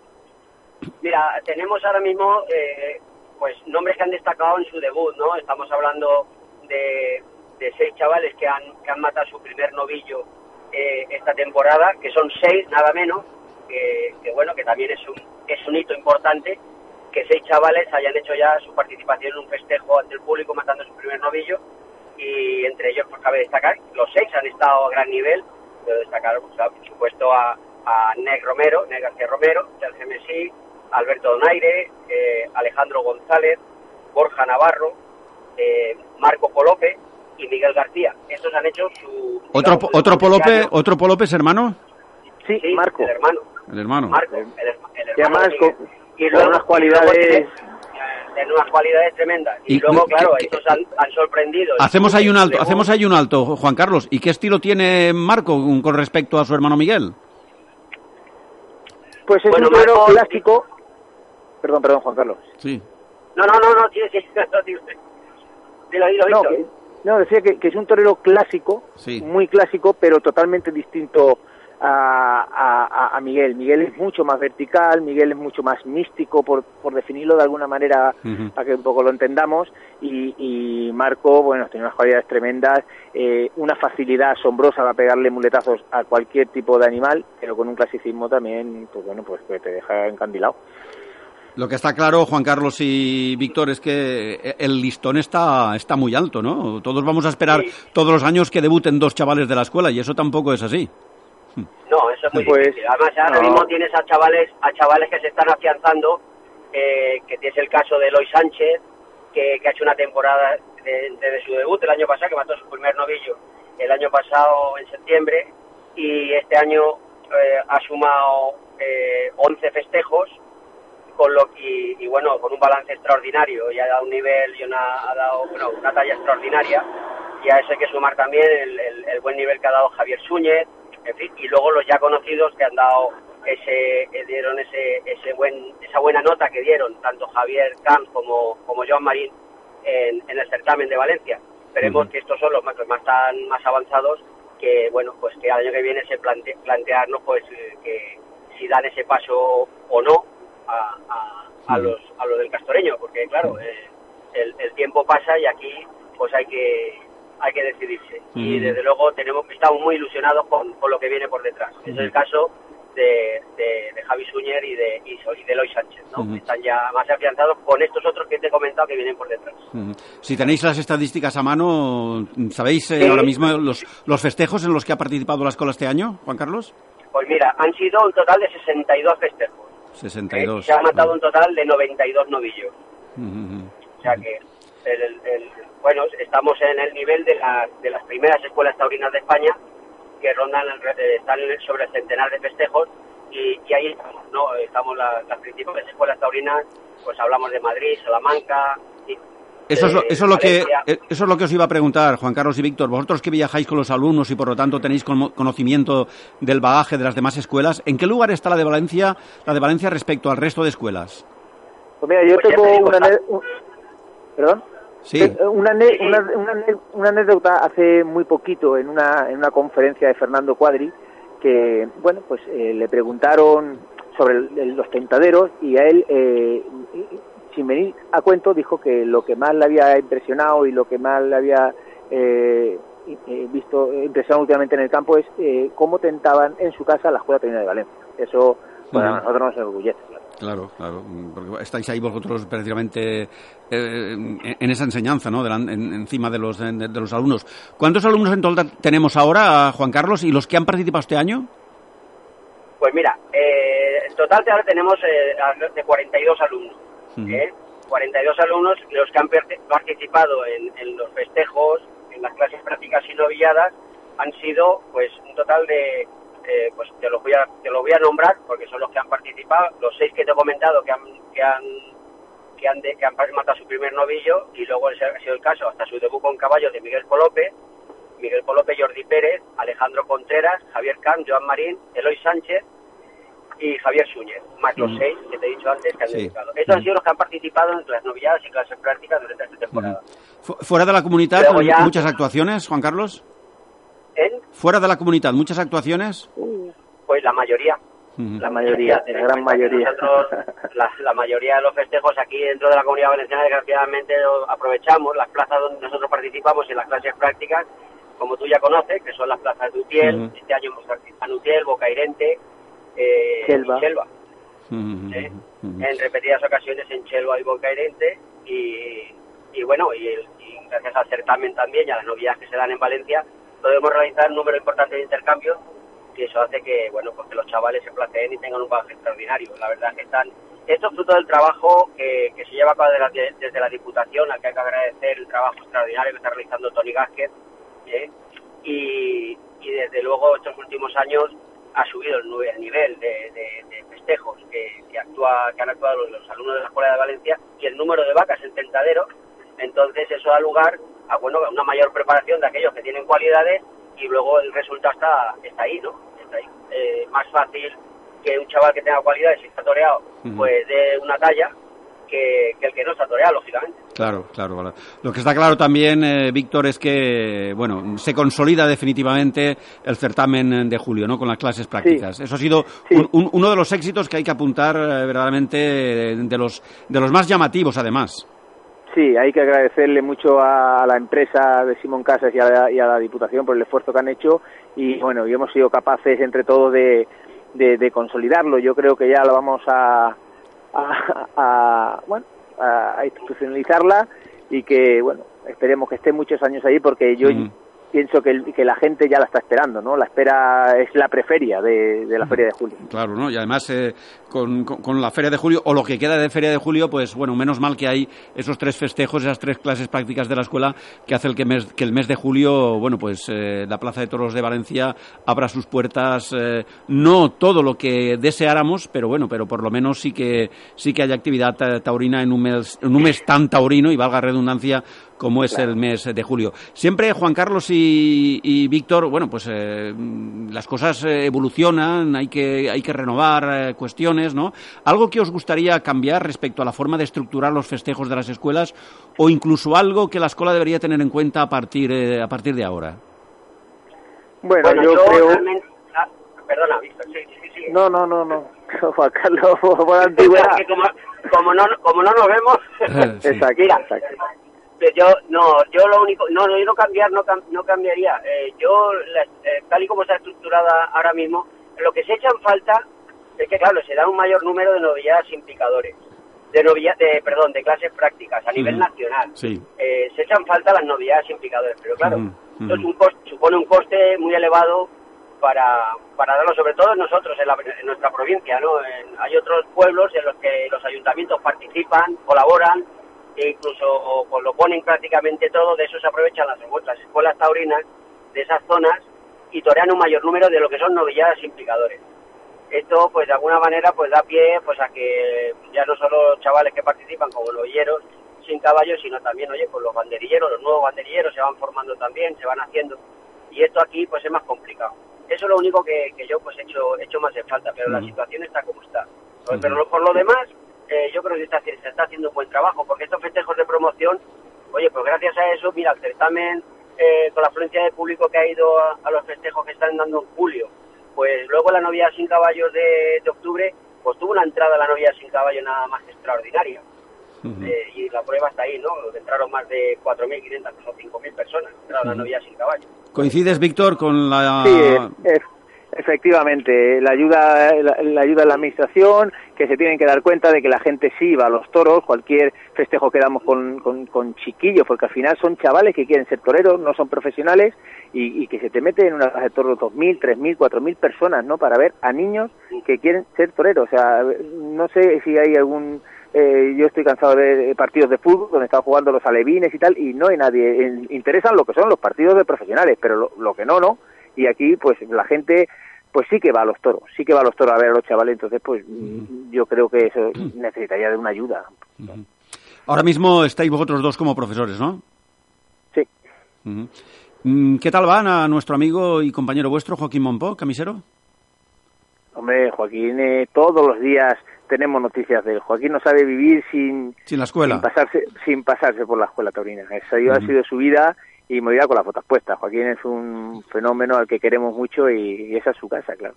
Mira, tenemos ahora mismo, eh, pues, nombres que han destacado en su debut, ¿no? Estamos hablando de, de seis chavales que han, que han matado su primer novillo eh, esta temporada, que son seis nada menos, que, bueno, que también es un, es un hito importante que seis chavales hayan hecho ya su participación en un festejo ante el público matando su primer novillo y entre ellos pues cabe destacar, los seis han estado a gran nivel, puedo destacar pues, por supuesto a, a Neg Romero, Neg García Romero, Sergio Messi, Alberto Donaire, eh, Alejandro González, Borja Navarro, eh, Marco Colope, y Miguel García. Estos han hecho su... ¿Otro, otro, Polope, ¿Otro Polope es hermano? Sí, Marco. El hermano. El hermano. Marco, el, el hermano. Y, luego, unas cualidades... De unas cualidades tremendas. Y, luego, claro, estos han, han, sorprendido. Hacemos ahí un alto, hacemos ahí un alto, Juan Carlos. ¿Y qué estilo tiene Marco con respecto a su hermano Miguel? Pues es un torero clásico. Perdón, perdón, Juan Carlos. Sí. No, no, no, no, sí, sí, Dilo, dilo, no, que- no, decía que, que es un torero clásico, Sí. muy clásico, pero totalmente distinto a, a- a- Miguel. Miguel es mucho más vertical, Miguel es mucho más místico, por, por definirlo de alguna manera, para que un poco lo entendamos. Y, y Marco, bueno, tiene unas cualidades tremendas, eh, una facilidad asombrosa para pegarle muletazos a cualquier tipo de animal, pero con un clasicismo también, pues bueno, pues que te deja encandilado. Lo que está claro, Juan Carlos y Víctor, es que el listón está, está muy alto, ¿no? Todos vamos a esperar Sí. todos los años que debuten dos chavales de la escuela y eso tampoco es así. No, eso es muy Pues, difícil. Además, ahora no. mismo tienes a chavales, a chavales que se están afianzando, eh, que tienes el caso de Eloy Sánchez, que, que ha hecho una temporada de- desde su debut el año pasado, que mató su primer novillo el año pasado en septiembre, y este año eh, ha sumado eh, 11 festejos, con lo y, y bueno, con un balance extraordinario, y ha dado un nivel y una, ha dado bueno, una talla extraordinaria, y a eso hay que sumar también el, el- el buen nivel que ha dado Javier Súñez, en fin, y luego los ya conocidos que han dado ese, dieron ese, ese buen, esa buena nota que dieron tanto Javier Camps como, como Joan Marín en, en el certamen de Valencia. Esperemos Ujú. que estos son los más, los más tan más avanzados que bueno pues que al año que viene se plante, plantearnos pues que si dan ese paso o no a, a, a los a los del castoreño porque claro eh, el, el tiempo pasa y aquí pues hay que hay que decidirse y desde luego tenemos estamos muy ilusionados con, con lo que viene por detrás es el caso de, de, de Javi Suñer y de y, de Eloy Sánchez ¿no? Ujú. están ya más afianzados con estos otros que te he comentado que vienen por detrás. Si tenéis las estadísticas a mano, ¿sabéis eh, Sí. ahora mismo los, los festejos en los que ha participado la escuela este año, Juan Carlos? pues mira han sido un total de 62 festejos. 62. y se ha matado un total de 92 novillos Ujú, ujú. O sea que, el, el- el- bueno, estamos en el nivel de, la- de las primeras escuelas taurinas de España, que rondan, eh, están sobre el centenar de festejos, y, y ahí estamos, ¿no? Estamos la- las principales escuelas taurinas, pues hablamos de Madrid, Salamanca... Eso es, lo, eh, eso, es lo que, eh, eso es lo que os iba a preguntar, Juan Carlos y Víctor. Vosotros que viajáis con los alumnos y por lo tanto tenéis cono- conocimiento del bagaje de las demás escuelas, ¿en qué lugar está la de Valencia, la de Valencia respecto al resto de escuelas? Pues mira, yo Pues tengo una... un- ¿Perdón? Sí. Una, una, una anécdota hace muy poquito en una, en una conferencia de Fernando Cuadri que, bueno, pues eh, le preguntaron sobre el- los tentaderos y a él, eh, sin venir a cuento, dijo que lo que más le había impresionado y lo que más le había eh, eh, visto impresionado últimamente en el campo es eh, cómo tentaban en su casa la Escuela Taurina de Valencia. Eso, bueno, a nosotros nos enorgullece. claro. Claro, claro, mm, porque estáis ahí vosotros prácticamente eh, en en esa enseñanza, ¿no? En- encima de los, de, de los alumnos. ¿Cuántos alumnos en total tenemos ahora, Juan Carlos, y los que han participado este año? Pues mira, eh, en total ahora tenemos eh, de 42 alumnos. Ujú. ¿eh? 42 alumnos los que han participado en, en los festejos, en las clases prácticas y novilladas, han sido pues un total de, eh, pues te los voy a te los voy a nombrar porque son los que han participado, los seis que te he comentado que han que han que han, de- que han matado su primer novillo y luego ese ha sido el caso hasta su debut con caballos de Miguel Polope, Miguel Polope, Jordi Pérez, Alejandro Contreras, Javier Camp, Joan Marín, Eloy Sánchez y Javier más los Ujú. seis que te he dicho antes que han Sí. dedicado. Estos han Ujú. sido los que han participado en las novilladas y clases prácticas durante esta temporada. Fu- ¿Fuera de la comunidad, ya- muchas actuaciones, Juan Carlos? En, ¿Fuera de la comunidad, muchas actuaciones? pues la mayoría. Ujú. La mayoría, la gran mayoría. Nosotros, la, la mayoría de los festejos aquí dentro de la comunidad valenciana, desgraciadamente, aprovechamos las plazas donde nosotros participamos en las clases prácticas, como tú ya conoces, que son las plazas de Utiel. Este año hemos participado en Utiel, Bocairente, eh, Chelva. Chelva. Ujú, ¿eh? ujú. en repetidas ocasiones en Chelva y Bocairente y, y bueno, y, el- y gracias al certamen también y a las novedades que se dan en Valencia, podemos realizar un número importante de intercambios y eso hace que, bueno, pues que los chavales se placeen y tengan un bagaje extraordinario. La verdad es que están, esto es fruto del trabajo que, que se lleva a cabo de la- de- desde la Diputación, al que hay que agradecer el trabajo extraordinario que está realizando Tony Gásquez, ¿eh? y, y desde luego estos últimos años ha subido el, nivel de, de- de festejos que, que actúa, que han actuado los, los alumnos de la Escuela de Valencia y el número de vacas en tentadero. Entonces eso da lugar a bueno, una mayor preparación de aquellos que tienen cualidades y luego el resultado está, está ahí, ¿no? Está ahí. Eh, más fácil que un chaval que tenga cualidades y está toreado, pues de una talla que, que el que no está toreado, lógicamente. Claro, claro. Lo que está claro también, eh, Víctor, es que, bueno, se consolida definitivamente el certamen de julio, ¿no? Con las clases prácticas. Eso ha sido uno de los éxitos que hay que apuntar eh, verdaderamente de, los, de los más llamativos, además. Sí, hay que agradecerle mucho a la empresa de Simón Casas y a la, Diputación por el esfuerzo que han hecho y bueno, y hemos sido capaces entre todos de, de, consolidarlo. Yo creo que ya lo vamos a, a, bueno, a, institucionalizarla y que bueno, esperemos que esté muchos años ahí porque yo pienso que, que, la gente ya la está esperando, ¿no? La espera es la preferia de, la Feria de Julio. Claro, ¿no? Y además eh, con, con, la Feria de Julio, o lo que queda de Feria de Julio, pues bueno, menos mal que hay esos tres festejos, esas tres clases prácticas de la escuela que hace el que, mes, que el mes de julio, bueno, pues eh, la Plaza de Toros de Valencia abra sus puertas, eh, no todo lo que deseáramos, pero bueno, pero por lo menos sí que, sí que hay actividad taurina en un mes, en un mes tan taurino, y valga redundancia, como es el mes de julio. Siempre Juan Carlos y, Víctor, bueno, pues eh, las cosas eh, evolucionan, hay que, hay que renovar eh, cuestiones, ¿no? ¿Algo que os gustaría cambiar respecto a la forma de estructurar los festejos de las escuelas o incluso algo que la escuela debería tener en cuenta a partir, a partir de ahora? Bueno, yo, creo... Ah, perdona, Víctor, sí, sí, sí. No, no, no, no. Juan Carlos, por antigüedad. Como, no, como no nos vemos... exacto, exacto yo no yo lo único no yo no cambiar no no cambiaría. Eh, yo eh, tal y como está estructurada ahora mismo lo que se echa en falta es que claro se da un mayor número de novilladas implicadores de novia, de perdón de clases prácticas a nivel nacional. Eh, se echan falta las novilladas implicadores pero claro esto un supone un coste muy elevado para, para darlo, sobre todo nosotros, en, nuestra provincia, ¿no? hay otros pueblos en los que los ayuntamientos participan, colaboran, incluso pues, lo ponen prácticamente todo, de eso se aprovechan las, las escuelas taurinas de esas zonas y torean un mayor número de lo que son novilladas implicadores. Esto, pues de alguna manera, pues da pie pues a que ya no solo chavales que participan como novilleros sin caballos, sino también, oye, pues los banderilleros, los nuevos banderilleros se van formando también, se van haciendo, y esto aquí pues es más complicado. Eso es lo único que, que yo pues he hecho, hecho más en falta, pero la situación está como está. Pero por lo demás, eh, yo creo que se está haciendo un buen trabajo, porque estos festejos de promoción, oye, pues gracias a eso, mira, el certamen, eh, con la afluencia de público que ha ido a, los festejos que están dando en julio, pues luego la novia sin caballos de, octubre, pues tuvo una entrada a la novia sin caballo nada más extraordinaria. Eh, y la prueba está ahí, ¿no? Entraron más de 4.500 o 5.000 personas, entraron a la novia sin caballo. ¿Coincides, Víctor, con la...? Sí, Efectivamente, la ayuda, la, ayuda de la administración, que se tienen que dar cuenta de que la gente sí va a los toros, cualquier festejo que damos con, con, chiquillos, porque al final son chavales que quieren ser toreros, no son profesionales, y, que se te mete en una de toros 2.000, 3.000, 4.000 personas, ¿no? Para ver a niños que quieren ser toreros. O sea, no sé si hay algún eh, yo estoy cansado de partidos de fútbol donde están jugando los alevines y tal, y no hay nadie. interesan lo que son los partidos de profesionales, pero lo, que no, no. Y aquí, pues la gente pues sí que va a los toros, sí que va a los toros a ver a los chavales, entonces pues yo creo que eso necesitaría de una ayuda. Ahora mismo estáis vosotros dos como profesores, ¿no? Sí. Mm, ¿Qué tal van a nuestro amigo y compañero vuestro, Joaquín Monpó, camisero? Hombre, Joaquín, eh, todos los días tenemos noticias de él. Joaquín no sabe vivir sin, sin la escuela. Sin pasarse, sin pasarse por la escuela taurina. Esa ha sido su vida y me irá con las fotos puestas. Joaquín es un fenómeno al que queremos mucho y, esa es su casa, claro.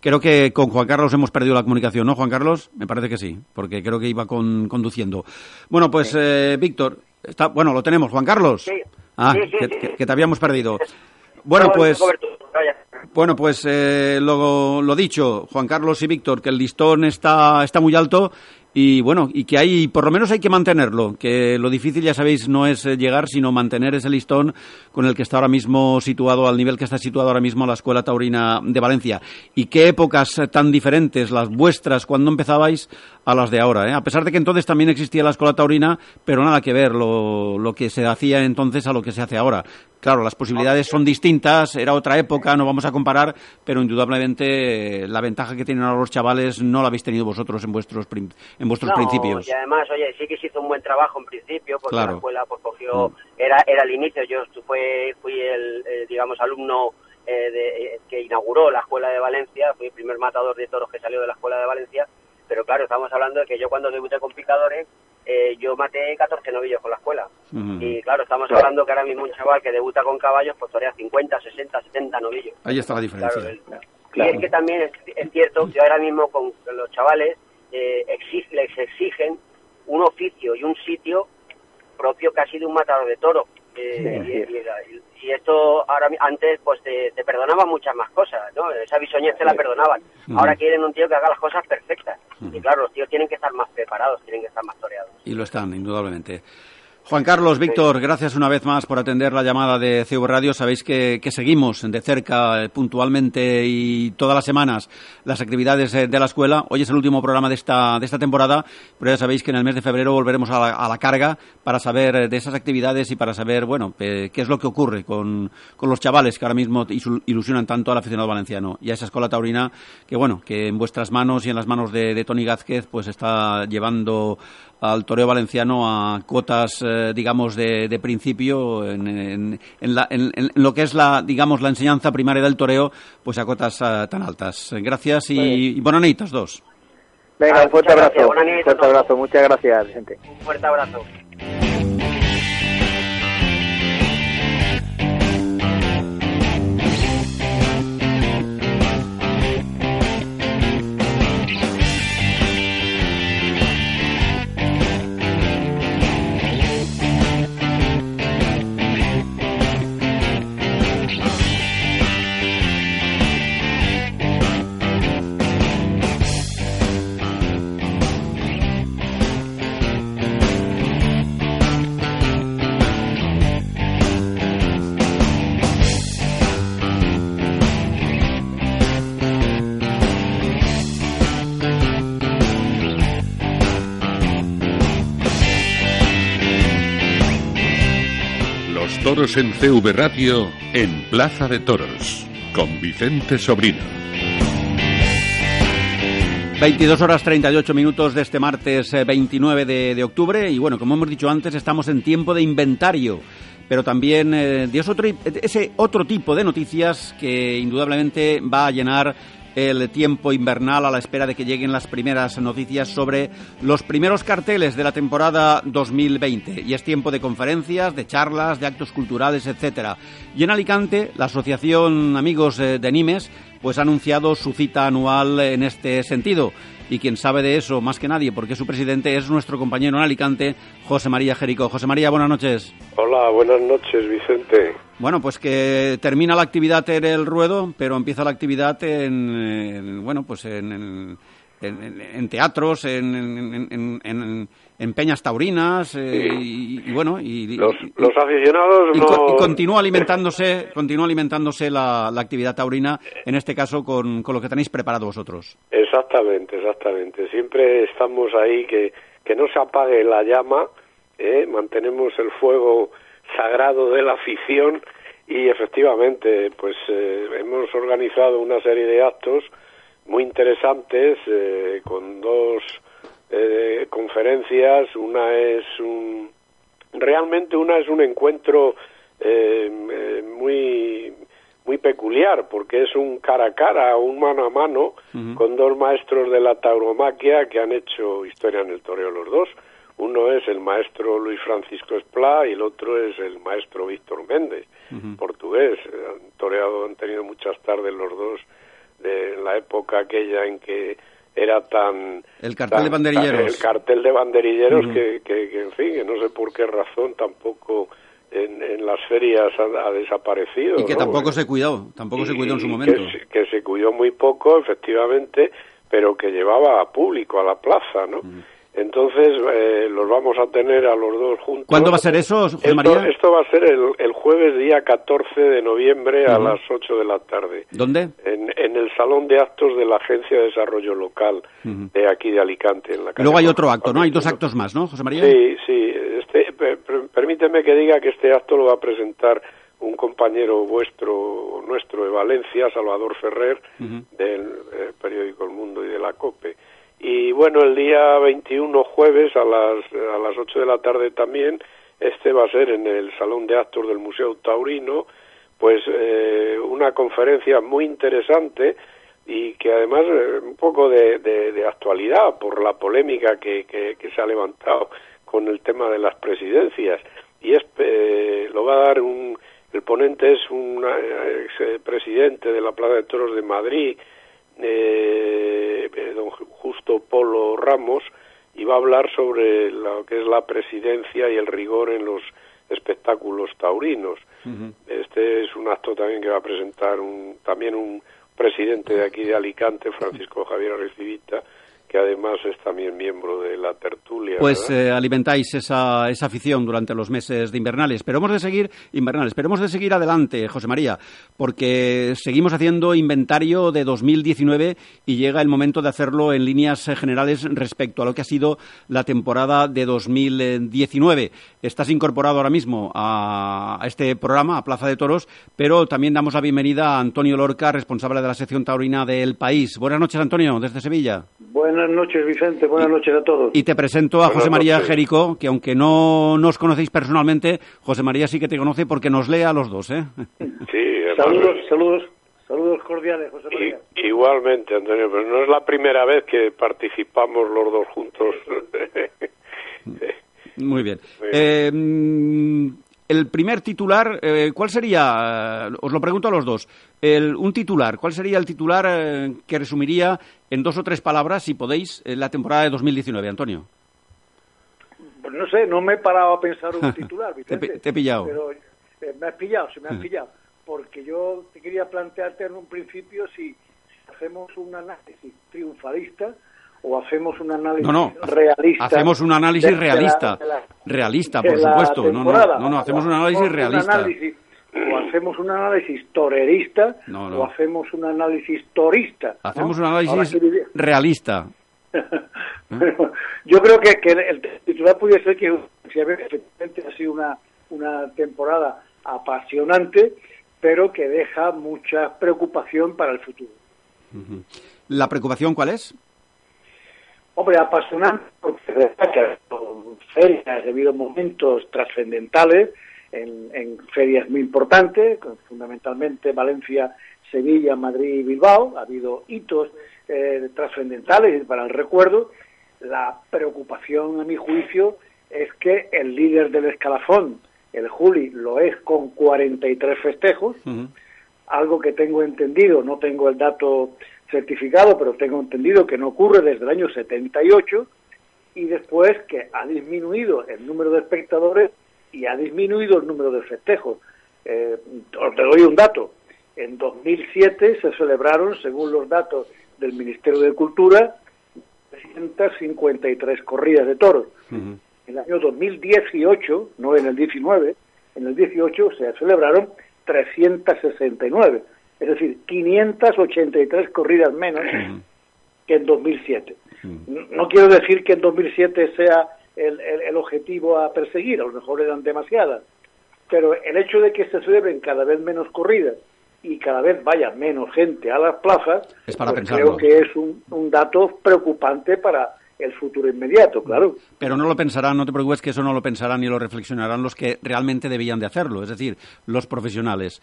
Creo que con Juan Carlos hemos perdido la comunicación, ¿no, Juan Carlos? Me parece que sí, porque creo que iba con, conduciendo. Bueno, pues eh, Víctor, está, bueno, lo tenemos. Juan Carlos. Sí. Ah, que, te habíamos perdido. Bueno, pues... Bueno, pues eh, lo, lo, dicho, Juan Carlos y Víctor, que el listón está, está muy alto y bueno, y que hay, por lo menos hay que mantenerlo, que lo difícil, ya sabéis, no es eh, llegar, sino mantener ese listón con el que está ahora mismo situado, al nivel que está situado ahora mismo la Escuela Taurina de Valencia. Y qué épocas tan diferentes las vuestras cuando empezabais a las de ahora, ¿eh? A pesar de que entonces también existía la Escuela Taurina, pero nada que ver lo, lo que se hacía entonces a lo que se hace ahora. Claro, las posibilidades son distintas, era otra época, no vamos a comparar, pero indudablemente eh, la ventaja que tienen ahora los chavales no la habéis tenido vosotros en vuestros en vuestros principios. Y además, oye, sí que se hizo un buen trabajo en principio, porque la escuela pues cogió, mm. era era el inicio, yo fui, fui el, digamos, alumno eh, de, que inauguró la escuela de Valencia, fui el primer matador de toros que salió de la escuela de Valencia, pero claro, estamos hablando de que yo cuando debuté con picadores eh, yo maté 14 novillos con la escuela. Y claro, estamos hablando que ahora mismo un chaval que debuta con caballos, pues torea 50, 60, 70 novillos. Ahí está la diferencia. Y es que también es, cierto que ahora mismo con los chavales eh, les exigen un oficio y un sitio propio casi de un matador de toro. Eh, y, esto ahora antes pues te, perdonaban muchas más cosas, ¿no? Esa bisoñez te la perdonaban. Ahora quieren un tío que haga las cosas perfectas. Y claro, los tíos tienen que estar más preparados, tienen que estar más toreados. Y lo están, indudablemente. Juan Carlos, Víctor, gracias una vez más por atender la llamada de CV Radio. Sabéis que, seguimos de cerca, eh, puntualmente y todas las semanas las actividades eh, de la escuela. Hoy es el último programa de esta, de esta temporada, pero ya sabéis que en el mes de febrero volveremos a la, carga para saber eh, de esas actividades y para saber, bueno, qué es lo que ocurre con, con, los chavales que ahora mismo ilusionan tanto al aficionado valenciano y a esa escuela taurina que, bueno, que en vuestras manos y en las manos de, de Tony Gázquez, pues está llevando al toreo valenciano a cuotas, eh, digamos, de, de principio en, en, la, en, lo que es la, digamos, la enseñanza primaria del toreo, pues a cotas uh, tan altas. Gracias y, y bonanitas dos. Venga, un fuerte abrazo. Un fuerte abrazo. Muchas gracias, gente. Un fuerte abrazo. Toros en CV Radio en Plaza de Toros con Vicente Sobrino. 22 horas 38 minutos de este martes 29 eh, de, octubre y bueno, como hemos dicho antes, estamos en tiempo de inventario, pero también eh, de ese otro tipo de noticias que indudablemente va a llenar el tiempo invernal a la espera de que lleguen las primeras noticias sobre los primeros carteles de la temporada 2020. Y es tiempo de conferencias, de charlas, de actos culturales, etcétera. Y en Alicante, la Asociación Amigos eh, de Nimes pues ha anunciado su cita anual en este sentido. Y quien sabe de eso más que nadie, porque su presidente es nuestro compañero en Alicante, José María Jerico. José María, buenas noches. Hola, buenas noches, Vicente. Bueno, pues que termina la actividad en el ruedo, pero empieza la actividad en, bueno, pues en, en, teatros, en, en, peñas taurinas eh, y, bueno y los, aficionados y, no... continúa alimentándose continúa alimentándose la, la, actividad taurina en este caso con, con lo que tenéis preparado vosotros. Exactamente exactamente. Siempre estamos ahí que que no se apague la llama ¿eh? mantenemos el fuego sagrado de la afición y efectivamente pues eh, hemos organizado una serie de actos muy interesantes eh, con dos eh, conferencias. Una es un realmente una es un encuentro eh, muy muy peculiar porque es un cara a cara, un mano a mano con dos maestros de la tauromaquia que han hecho historia en el toreo los dos. Uno es el maestro Luis Francisco Esplá y el otro es el maestro Víctor Méndez, portugués. Han toreado, han tenido muchas tardes los dos de la época aquella en que era tan... El cartel de banderilleros. el cartel de banderilleros que, que, en fin, que no sé por qué razón tampoco en, en las ferias ha, desaparecido. Y que tampoco se cuidó, tampoco se cuidó en su momento. Que, se cuidó muy poco, efectivamente, pero que llevaba a público a la plaza, ¿no? Entonces eh, los vamos a tener a los dos juntos. ¿Cuándo va a ser eso, José María? Esto, va a ser el, el, jueves día 14 de noviembre a las 8 de la tarde. ¿Dónde? En, en, el Salón de Actos de la Agencia de Desarrollo Local de aquí de Alicante. En la Luego hay otro acto, ¿no? Hay dos actos más, ¿no, José María? Sí, sí. Este, permíteme que diga que este acto lo va a presentar un compañero vuestro, nuestro de Valencia, Salvador Ferrer, del eh, periódico El Mundo y de la COPE. Y bueno, el día 21 jueves a las, a las 8 de la tarde también, este va a ser en el Salón de Actos del Museo Taurino, pues eh, una conferencia muy interesante y que además eh, un poco de, de, actualidad por la polémica que, que, se ha levantado con el tema de las presidencias. Y es eh, lo va a dar un el ponente es un ex presidente de la Plaza de Toros de Madrid eh, don Justo Polo Ramos y va a hablar sobre lo que es la presidencia y el rigor en los espectáculos taurinos. Este es un acto también que va a presentar un, también un presidente de aquí de Alicante, Francisco Javier Recibita, que además es también miembro de la tertulia. Pues eh, alimentáis esa, esa afición durante los meses de invernales. Pero hemos de seguir, invernales, pero hemos de seguir adelante, José María, porque seguimos haciendo inventario de 2019 y llega el momento de hacerlo en líneas generales respecto a lo que ha sido la temporada de 2019. Estás incorporado ahora mismo a, a este programa, a Plaza de Toros, pero también damos la bienvenida a Antonio Lorca, responsable de la sección taurina del país. Buenas noches, Antonio, desde Sevilla. Buenas noches, Vicente. Buenas noches a todos. Y te presento a José María Jerico, que aunque no nos conocéis personalmente, José María sí que te conoce porque nos lee a los dos, ¿eh? Sí, saludos, saludos, saludos cordiales, José María. igualmente, Antonio, pero no es la primera vez que participamos los dos juntos. Muy bien. Eh, el primer titular, eh, ¿cuál sería? Os lo pregunto a los dos. El, un titular, ¿cuál sería el titular eh, que resumiría en dos o tres palabras, si podéis, la temporada de 2019, Antonio? Pues no sé, no me he parado a pensar un titular, Vicente. te, he pillado. Pero eh, me has pillado, se me has pillado. Porque yo te quería plantearte en un principio si hacemos un análisis triunfalista o hacemos un análisis no, no, realista. Hacemos un análisis realista. De la, de la, realista, por supuesto. No, no, no, no, hacemos un análisis realista. Un análisis, o hacemos un análisis torerista no, no. o hacemos un análisis torista. Hacemos un análisis realista. bueno, yo creo que, que el titular puede ser que efectivamente ha sido una, una temporada apasionante, pero que deja mucha preocupación para el futuro. ¿La preocupación cuál es? Hombre, apasionante porque que ha habido ferias, ha habido momentos trascendentales en, en, ferias muy importantes, fundamentalmente Valencia, Sevilla, Madrid y Bilbao. Ha habido hitos eh, trascendentales para el recuerdo. La preocupación, a mi juicio, es que el líder del escalafón, el Juli, lo es con 43 festejos, uh -huh. algo que tengo entendido, no tengo el dato certificado, pero tengo entendido que no ocurre desde el año 78 y después que ha disminuido el número de espectadores y ha disminuido el número de festejos. Eh, os doy un dato. En 2007 se celebraron, según los datos del Ministerio de Cultura, 353 corridas de toros. Uh -huh. En el año 2018, no en el 19, en el 18 se celebraron 369 es decir, 583 corridas menos que en 2007. Mm. No quiero decir que en 2007 sea el, el, el, objetivo a perseguir, a lo mejor eran demasiadas, pero el hecho de que se celebren cada vez menos corridas y cada vez vaya menos gente a las plazas, es para pues creo que es un, un dato preocupante para el futuro inmediato, claro. Pero no lo pensarán, no te preocupes que eso no lo pensarán ni lo reflexionarán los que realmente debían de hacerlo, es decir, los profesionales.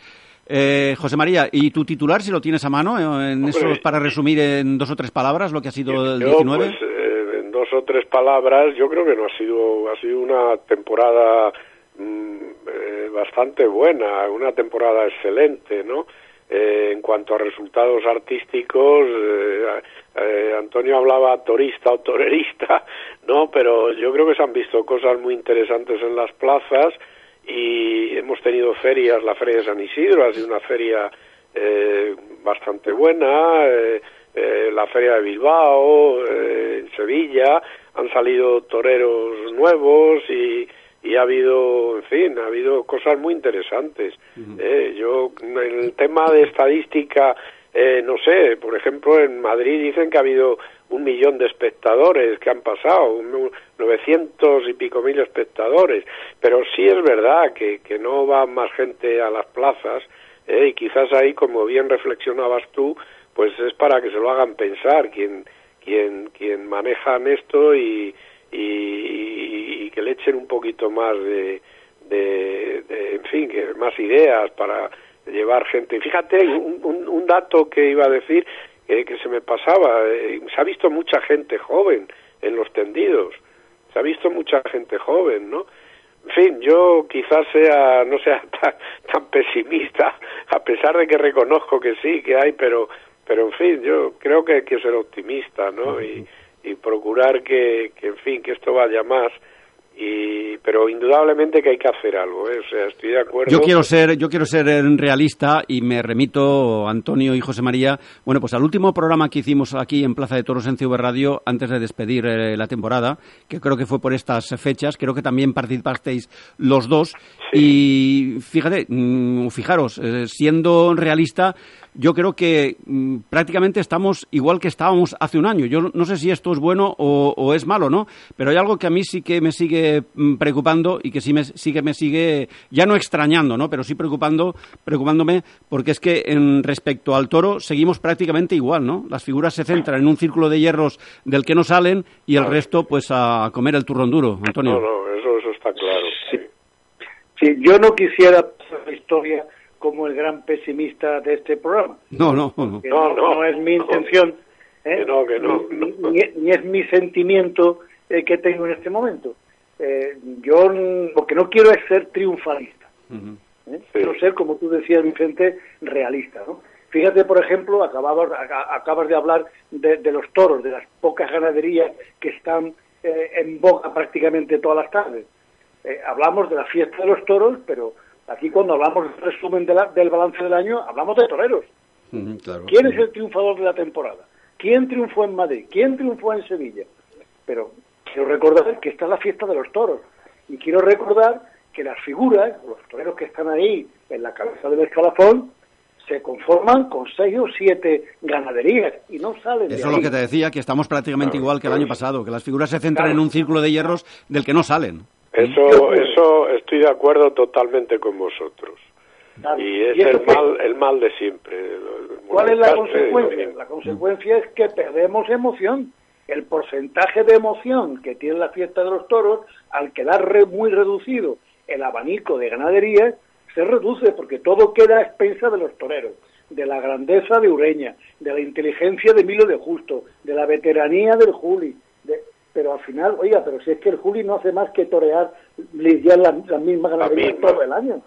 Eh, José María, ¿y tu titular, si lo tienes a mano, eh, en eso para resumir en dos o tres palabras lo que ha sido el 19? Pues, eh, en dos o tres palabras, yo creo que no ha sido, ha sido una temporada mmm, eh, bastante buena, una temporada excelente, ¿no? En cuanto a resultados artísticos, eh, Antonio hablaba torista o torerista, ¿no? Pero yo creo que se han visto cosas muy interesantes en las plazas y hemos tenido ferias, la feria de San Isidro ha sido una feria eh, bastante buena, eh, eh, la feria de Bilbao, en Sevilla, han salido toreros nuevos y, y ha habido, en fin, ha habido cosas muy interesantes. -huh. yo, en el tema de estadística, no sé, por ejemplo, en Madrid dicen que ha habido un millón de espectadores que han pasado, 900 y pico mil espectadores, pero sí es verdad que, que no va más gente a las plazas eh, y quizás ahí, como bien reflexionabas tú, pues es para que se lo hagan pensar quien, quien, quien manejan esto y, y, y que le echen un poquito más de, en fin, que más ideas para llevar gente. Fíjate, un dato que iba a decir, eh, que se me pasaba. Eh, se ha visto mucha gente joven en los tendidos. se ha visto mucha gente joven, ¿no? En fin, yo quizás sea, no sea tan, tan pesimista, a pesar de que reconozco que sí, que hay, pero, pero en fin, yo creo que hay que ser optimista, ¿no? Y, y procurar que, que, en fin, que esto vaya más y pero indudablemente que hay que hacer algo ¿eh? o sea estoy de acuerdo yo quiero ser yo quiero ser realista y me remito Antonio y José María bueno pues al último programa que hicimos aquí en Plaza de Toros en CV Radio antes de despedir eh, la temporada que creo que fue por estas fechas creo que también participasteis los dos y fíjate mm, fijaros eh, siendo realista yo creo que mm, prácticamente estamos igual que estábamos hace un año. Yo no sé si esto es bueno o, es malo, ¿no? Pero hay algo que a mí sí que me sigue mm, preocupando y que sí, me, sí que me sigue, ya no extrañando, ¿no? Pero sí preocupando, preocupándome, porque es que en respecto al toro seguimos prácticamente igual, ¿no? Las figuras se centran en un círculo de hierros del que no salen y el resto, pues, a comer el turrón duro, Antonio. No, no, eso, eso está claro. Sí. sí, yo no quisiera la historia como el gran pesimista de este programa. No, no, no. No, no, es mi intención. ¿eh? Que no, que no. Ni, es mi sentimiento eh, que tengo en este momento. Eh, yo lo que no quiero es ser triunfalista. ¿eh? Quiero ser, como tú decías, Vicente, realista. ¿no? Fíjate, por ejemplo, acababas, acabas de hablar de, de, los toros, de las pocas ganaderías que están en boca prácticamente todas las tardes. hablamos de la fiesta de los toros, pero Aquí cuando hablamos del resumen del balance del año, hablamos de toreros. ¿Quién es el triunfador de la temporada? ¿Quién triunfó en Madrid? ¿Quién triunfó en Sevilla? Pero quiero recordar que está la fiesta de los toros. Y quiero recordar que las figuras, los toreros que están ahí en la cabeza del escalafón, se conforman con seis o siete ganaderías y no salen Eso es lo que te decía, que estamos prácticamente igual que el año pasado, que las figuras se centran en un círculo de hierros del que no salen. Eso, eso estoy de acuerdo totalmente con vosotros. Y es el mal, el mal de siempre. ¿Cuál es la consecuencia? La consecuencia es que perdemos emoción. El porcentaje de emoción que tiene la fiesta de los toros, al quedar muy reducido el abanico de ganadería, se reduce porque todo queda a expensa de los toreros, de la grandeza de Ureña, de la inteligencia de Milo de Justo, de la veteranía del Juli, de, pero al final, oiga, pero si es que el Juli no hace más que torear, lidiar las la mismas ganaderías todo el año.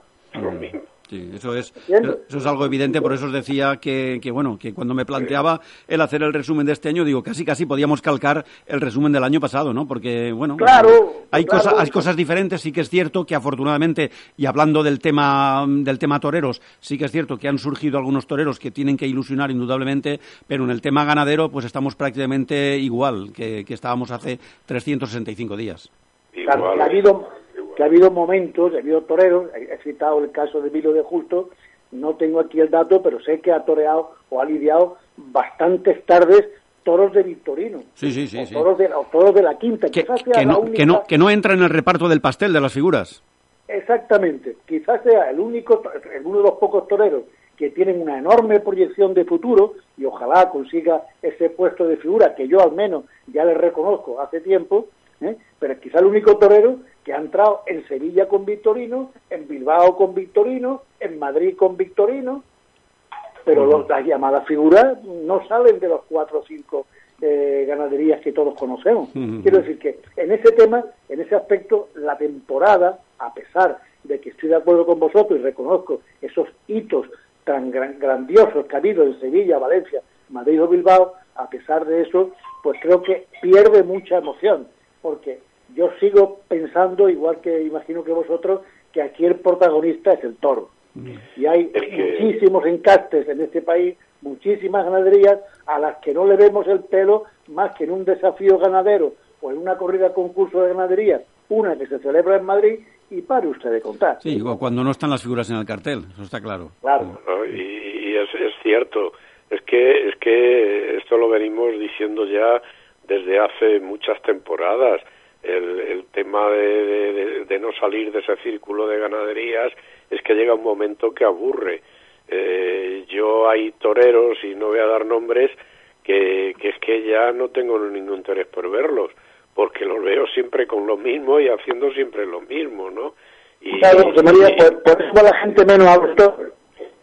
Sí, eso es, eso es algo evidente, por eso os decía que, que, bueno, que cuando me planteaba el hacer el resumen de este año, digo, casi casi podíamos calcar el resumen del año pasado, ¿no? Porque, bueno, claro, hay, Cosas, hay cosas diferentes, sí que es cierto que afortunadamente, y hablando del tema, del tema toreros, sí que es cierto que han surgido algunos toreros que tienen que ilusionar indudablemente, pero en el tema ganadero, pues estamos prácticamente igual que, que estábamos hace 365 días. Claro, ha habido que ha habido momentos, ha habido toreros, he citado el caso de Milo de Justo, no tengo aquí el dato, pero sé que ha toreado o ha lidiado bastantes tardes toros de Victorino. Sí, sí, sí. O, Toros, de, toros de la quinta. Que, que, no, que, no, que no entra en el reparto del pastel de las figuras. Exactamente. Quizás sea el único, uno de los pocos toreros que tienen una enorme proyección de futuro y ojalá consiga ese puesto de figura que yo al menos ya le reconozco hace tiempo, ¿eh? pero quizá el único torero que ha entrado en Sevilla con Victorino, en Bilbao con Victorino, en Madrid con Victorino, pero las llamadas figuras no salen de los cuatro o cinco eh, ganaderías que todos conocemos. Quiero decir que en ese tema, en ese aspecto, la temporada, a pesar de que estoy de acuerdo con vosotros y reconozco esos hitos tan grandiosos que ha habido en Sevilla, Valencia, Madrid o Bilbao, a pesar de eso, pues creo que pierde mucha emoción porque yo sigo pensando, igual que imagino que vosotros, que aquí el protagonista es el toro. Y hay muchísimos encastes en este país, muchísimas ganaderías a las que no le vemos el pelo más que en un desafío ganadero o en una corrida concurso de ganadería, una que se celebra en Madrid, y pare usted de contar. Sí, cuando no están las figuras en el cartel, eso está claro. Claro. y, es, es cierto, es que, es que esto lo venimos diciendo ya desde hace muchas temporadas. El, el tema de, de, no salir de ese círculo de ganaderías es que llega un momento que aburre. Eh, yo hay toreros, y no voy a dar nombres, que, que es que ya no tengo ningún interés por verlos, porque los veo siempre con lo mismo y haciendo siempre lo mismo, ¿no? Y, claro, María, por, eso la gente menos habla.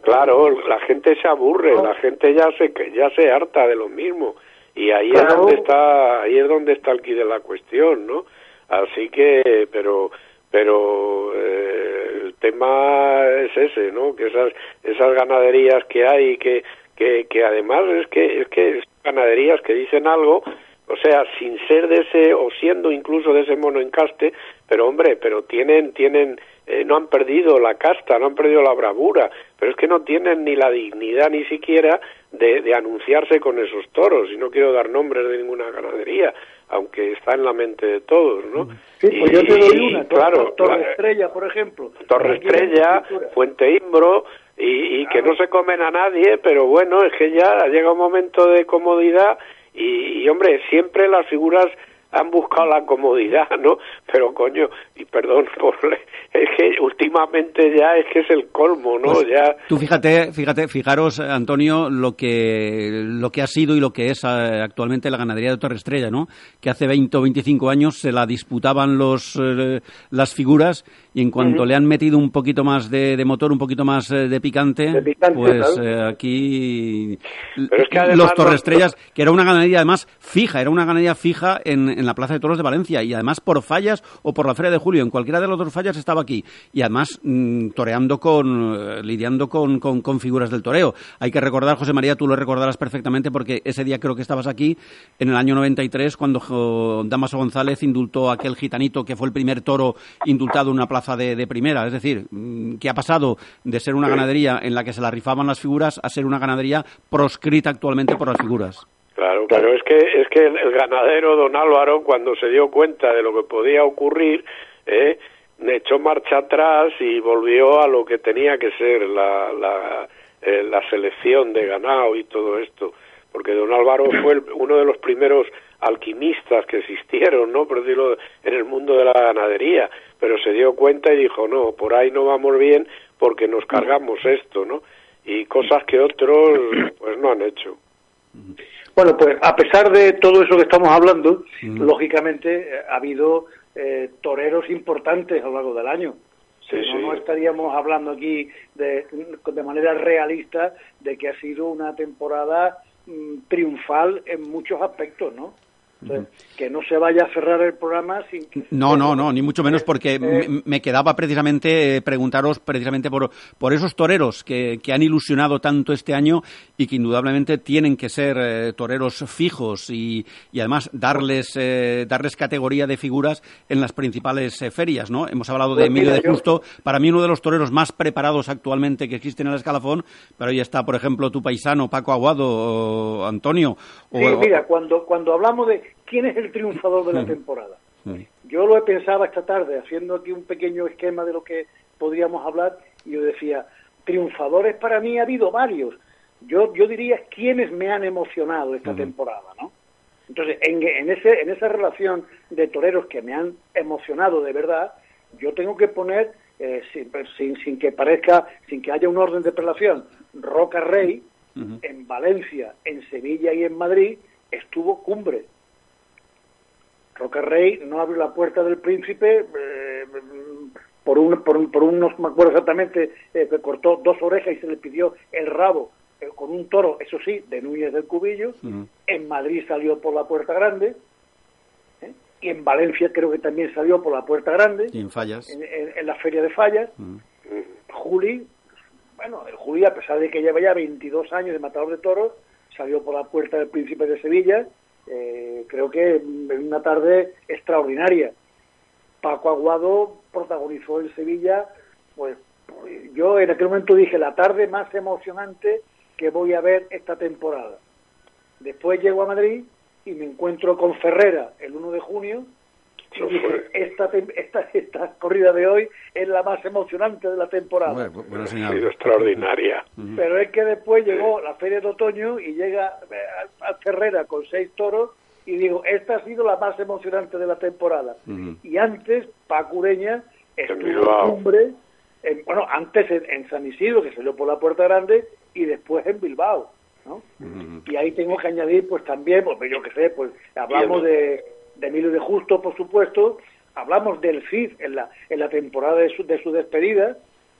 Claro, la gente se aburre, la gente ya se, ya se harta de lo mismo y ahí es donde está ahí es donde está el quid de la cuestión no Así que, pero pero eh, el tema es ese, ¿no? Que esas esas ganaderías que hay que que, que además es que es que ganaderías que dicen algo o sea, sin ser de ese o siendo incluso de ese mono encaste, pero hombre, pero tienen tienen eh, no han perdido la casta, no han perdido la bravura, pero es que no tienen ni la dignidad ni siquiera de, de anunciarse con esos toros, y no quiero dar nombres de ninguna ganadería, aunque está en la mente de todos, ¿no? Sí, pues yo te doy una, claro, Torre Estrella, por ejemplo. Torre Estrella, Fuente Imbro, y, y que no se comen a nadie, pero bueno, es que ya llega un momento de comodidad y, y, hombre, siempre las figuras han buscado la comodidad, ¿no? Pero coño, y perdón, por, es que últimamente ya es que es el colmo, ¿no? Pues, ya Tú fíjate, fíjate, fijaros, Antonio, lo que lo que ha sido y lo que es eh, actualmente la ganadería de Torre Estrella, ¿no? Que hace 20 o 25 años se la disputaban los eh, las figuras y en cuanto le han metido un poquito más de, de motor, un poquito más eh, de picante, De picante, pues eh, aquí Pero es que los Torre los- Estrellas, que era una ganadería además fija, era una ganadería fija en, en la Plaza de Toros de Valencia y además por fallas o por la Feria de Julio, en cualquiera de las dos fallas estaba aquí y además mm, toreando con, eh, lidiando con, con- con figuras del toreo. Hay que recordar, José María, tú lo recordarás perfectamente porque ese día creo que estabas aquí en el año 93 cuando Damaso González indultó a aquel gitanito que fue el primer toro indultado en una plaza de, de primera. Es decir, mm, que ha pasado de ser una ganadería en la que se la rifaban las figuras a ser una ganadería proscrita actualmente por las figuras. Claro, pero es que es que el, el ganadero don Álvaro cuando se dio cuenta de lo que podía ocurrir, eh, echó marcha atrás y volvió a lo que tenía que ser la la, eh, la selección de ganado y todo esto, porque don Álvaro fue el- uno de los primeros alquimistas que existieron, ¿no? Por decirlo, en el mundo de la ganadería, pero se dio cuenta y dijo, no, por ahí no vamos bien porque nos cargamos esto, ¿no? Y cosas que otros pues no han hecho. Bueno, pues a pesar de todo eso que estamos hablando, lógicamente eh, ha habido eh, toreros importantes a lo largo del año. Sí, no, sí. no estaríamos hablando aquí de, de manera realista de que ha sido una temporada mm, triunfal en muchos aspectos, ¿no? Entonces, que no se vaya a cerrar el programa sin que... No, no, no, ni mucho menos porque Eh, me, me quedaba precisamente eh, preguntaros precisamente por, por esos toreros que, que han ilusionado tanto este año y que indudablemente tienen que ser eh, toreros fijos y, y además darles eh, darles categoría de figuras en las principales eh, ferias, ¿no? Hemos hablado de Pues Emilio de Justo, para mí uno de los toreros más preparados actualmente que existen en el escalafón, pero ahí está, por ejemplo, tu paisano Paco Aguado, o Antonio. o- Sí, mira, cuando, cuando hablamos de quién es el triunfador de la Mm. temporada, Mm. yo lo he pensado esta tarde, haciendo aquí un pequeño esquema de lo que podríamos hablar, y yo decía, triunfadores para mí ha habido varios. Yo, yo diría quiénes me han emocionado esta temporada, ¿no? Entonces, en, en, ese, en esa relación de toreros que me han emocionado de verdad, yo tengo que poner, eh, sin, sin, sin que parezca, sin que haya un orden de prelación, Roca Rey, en Valencia, en Sevilla y en Madrid, estuvo cumbre. Roca Rey no abrió la puerta del príncipe eh, por, un, por, un- por unos, no me acuerdo exactamente, eh, que cortó dos orejas y se le pidió el rabo eh, con un toro, eso sí, de Núñez del Cubillo. En Madrid salió por la puerta grande. Y en Valencia creo que también salió por la puerta grande, y en fallas. en, en- en la feria de fallas. Juli, bueno, el Juli, a pesar de que lleva ya 22 años de matador de toros, salió por la puerta del Príncipe de Sevilla, eh, creo que en una tarde extraordinaria. Paco Aguado protagonizó en Sevilla, pues, pues, yo en aquel momento dije, la tarde más emocionante que voy a ver esta temporada. Después llego a Madrid y me encuentro con Ferrera el 1 de junio y dije, esta, tem- esta, esta corrida de hoy es la más emocionante de la temporada. Bueno, Ha sido extraordinaria. Pero es que después llegó la feria de otoño y llega eh, a a Ferrera con seis toros y digo, esta ha sido la más emocionante de la temporada. Y antes, Paco Ureña estuvo en Bilbao. cumbre, en- bueno, antes en, en San Isidro, que salió por la Puerta Grande, y después en Bilbao, ¿no? Y ahí tengo que añadir, pues también, pues yo qué sé, pues hablamos Bien. de, de Emilio de Justo, por supuesto, hablamos del Cid en la, en la temporada de su, de su despedida,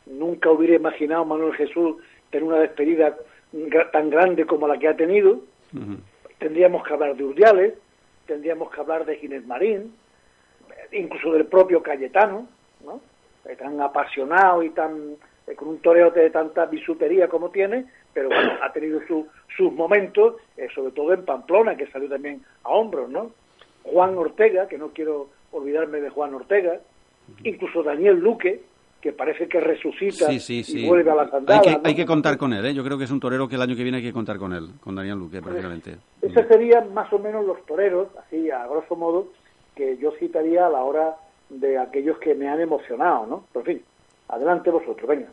nunca hubiera imaginado Manuel Jesús tener una despedida tan grande como la que ha tenido, tendríamos que hablar de Urdiales, tendríamos que hablar de Ginés Marín, incluso del propio Cayetano, ¿no? tan apasionado y tan con un toreo de tanta bisutería como tiene, pero bueno, ha tenido sus momentos, sobre todo en Pamplona, que salió también a hombros, ¿no? Juan Ortega, que no quiero olvidarme de Juan Ortega, incluso Daniel Luque, que parece que resucita y vuelve a la sandada. Hay que, hay que contar con él, ¿eh? yo creo que es un torero que el año que viene hay que contar con él, con Daniel Luque, pues, prácticamente. Esos serían más o menos los toreros, así a grosso modo, que yo citaría a la hora de aquellos que me han emocionado, ¿no? Por fin, adelante vosotros, venga.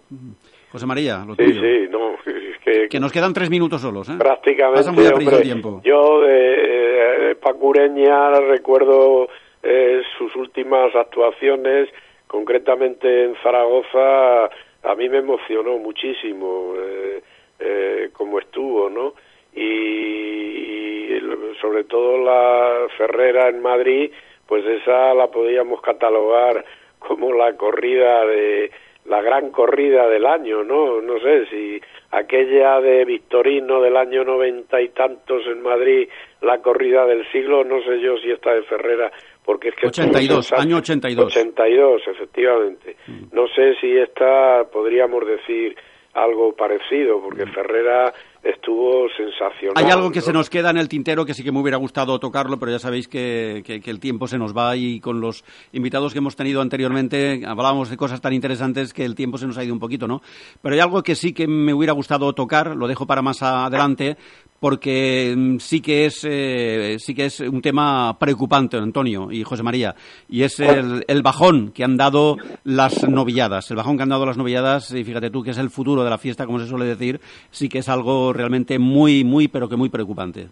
José María, lo sí, Sí, no, es que, nos quedan tres minutos solos, ¿eh? Prácticamente, muy hombre, el tiempo. Yo de eh, Pacureña recuerdo eh, sus últimas actuaciones concretamente en Zaragoza, a mí me emocionó muchísimo eh, eh, cómo estuvo, ¿no? Y, sobre todo la Ferrera en Madrid, pues esa la podíamos catalogar como la corrida de la gran corrida del año, ¿no? No sé si aquella de Victorino del año noventa y tantos en Madrid, la corrida del siglo, no sé yo si esta de Ferrera porque es que 82, año 82. 82, efectivamente. Mm. No sé si esta podríamos decir algo parecido, porque mm. Ferrera estuvo sensacional. Hay algo que se nos queda en el tintero que sí que me hubiera gustado tocarlo, pero ya sabéis que, que, el tiempo se nos va y con los invitados que hemos tenido anteriormente hablábamos de cosas tan interesantes que el tiempo se nos ha ido un poquito, ¿no? Pero hay algo que sí que me hubiera gustado tocar, lo dejo para más adelante, porque mm, sí que es eh, sí que es un tema preocupante, Antonio y José María, y es el, el, bajón que han dado las novilladas, el bajón que han dado las novilladas, y fíjate tú que es el futuro de la fiesta, como se suele decir, sí que es algo realmente muy, muy, pero que muy preocupante.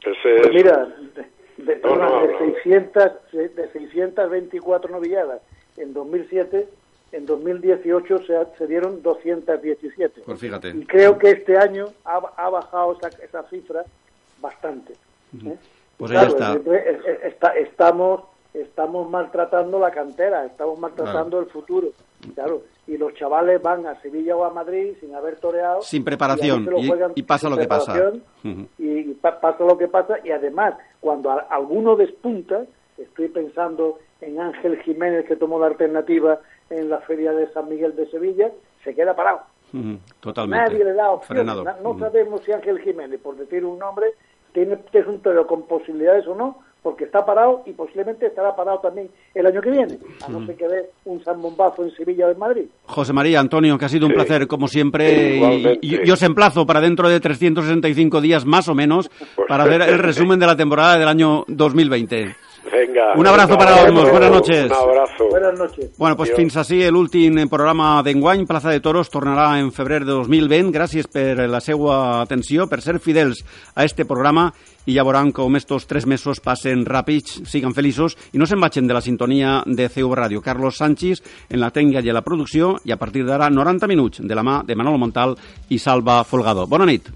Pues mira, de, de, 600, de 624 novilladas en 2007 en 2018 se, se dieron 217. Pues fíjate. Y creo que este año ha, ha bajado esa, esa, cifra bastante. ¿eh? Pues ya está. está. Estamos, estamos maltratando la cantera, estamos maltratando el futuro. Claro, y los chavales van a Sevilla o a Madrid sin haber toreado. Sin preparación, y, pasa lo que pasa. Y, pasa lo que pasa, y además, cuando alguno despunta, estoy pensando en Ángel Jiménez que tomó la alternativa en la feria de San Miguel de Sevilla, se queda parado. totalmente. Nadie le da opción. No, sabemos si Ángel Jiménez, por decir un nombre, tiene, es un toro con posibilidades o no, porque está parado y posiblemente estará parado también el año que viene, a no ser que dé un San Bombazo en Sevilla o en Madrid. José María, Antonio, que ha sido un placer como siempre y, y, os emplazo para dentro de 365 días más o menos pues para hacer el resumen de la temporada del año 2020. Venga. Un abrazo para todos. Buenas noches. Un abrazo. Buenas noches. Bueno, pues fins així l'últim programa d'enguany. Plaza de Toros tornarà en febrer de 2020. Gràcies per la seva atenció, per ser fidels a este programa i ja veuran com estos tres mesos passen ràpids, siguen feliços i no se'n vagin de la sintonia de CV Ràdio. Carlos Sánchez en la tècnica i a la producció i a partir d'ara 90 minuts de la mà de Manolo Montal i Salva Folgado. Bona nit.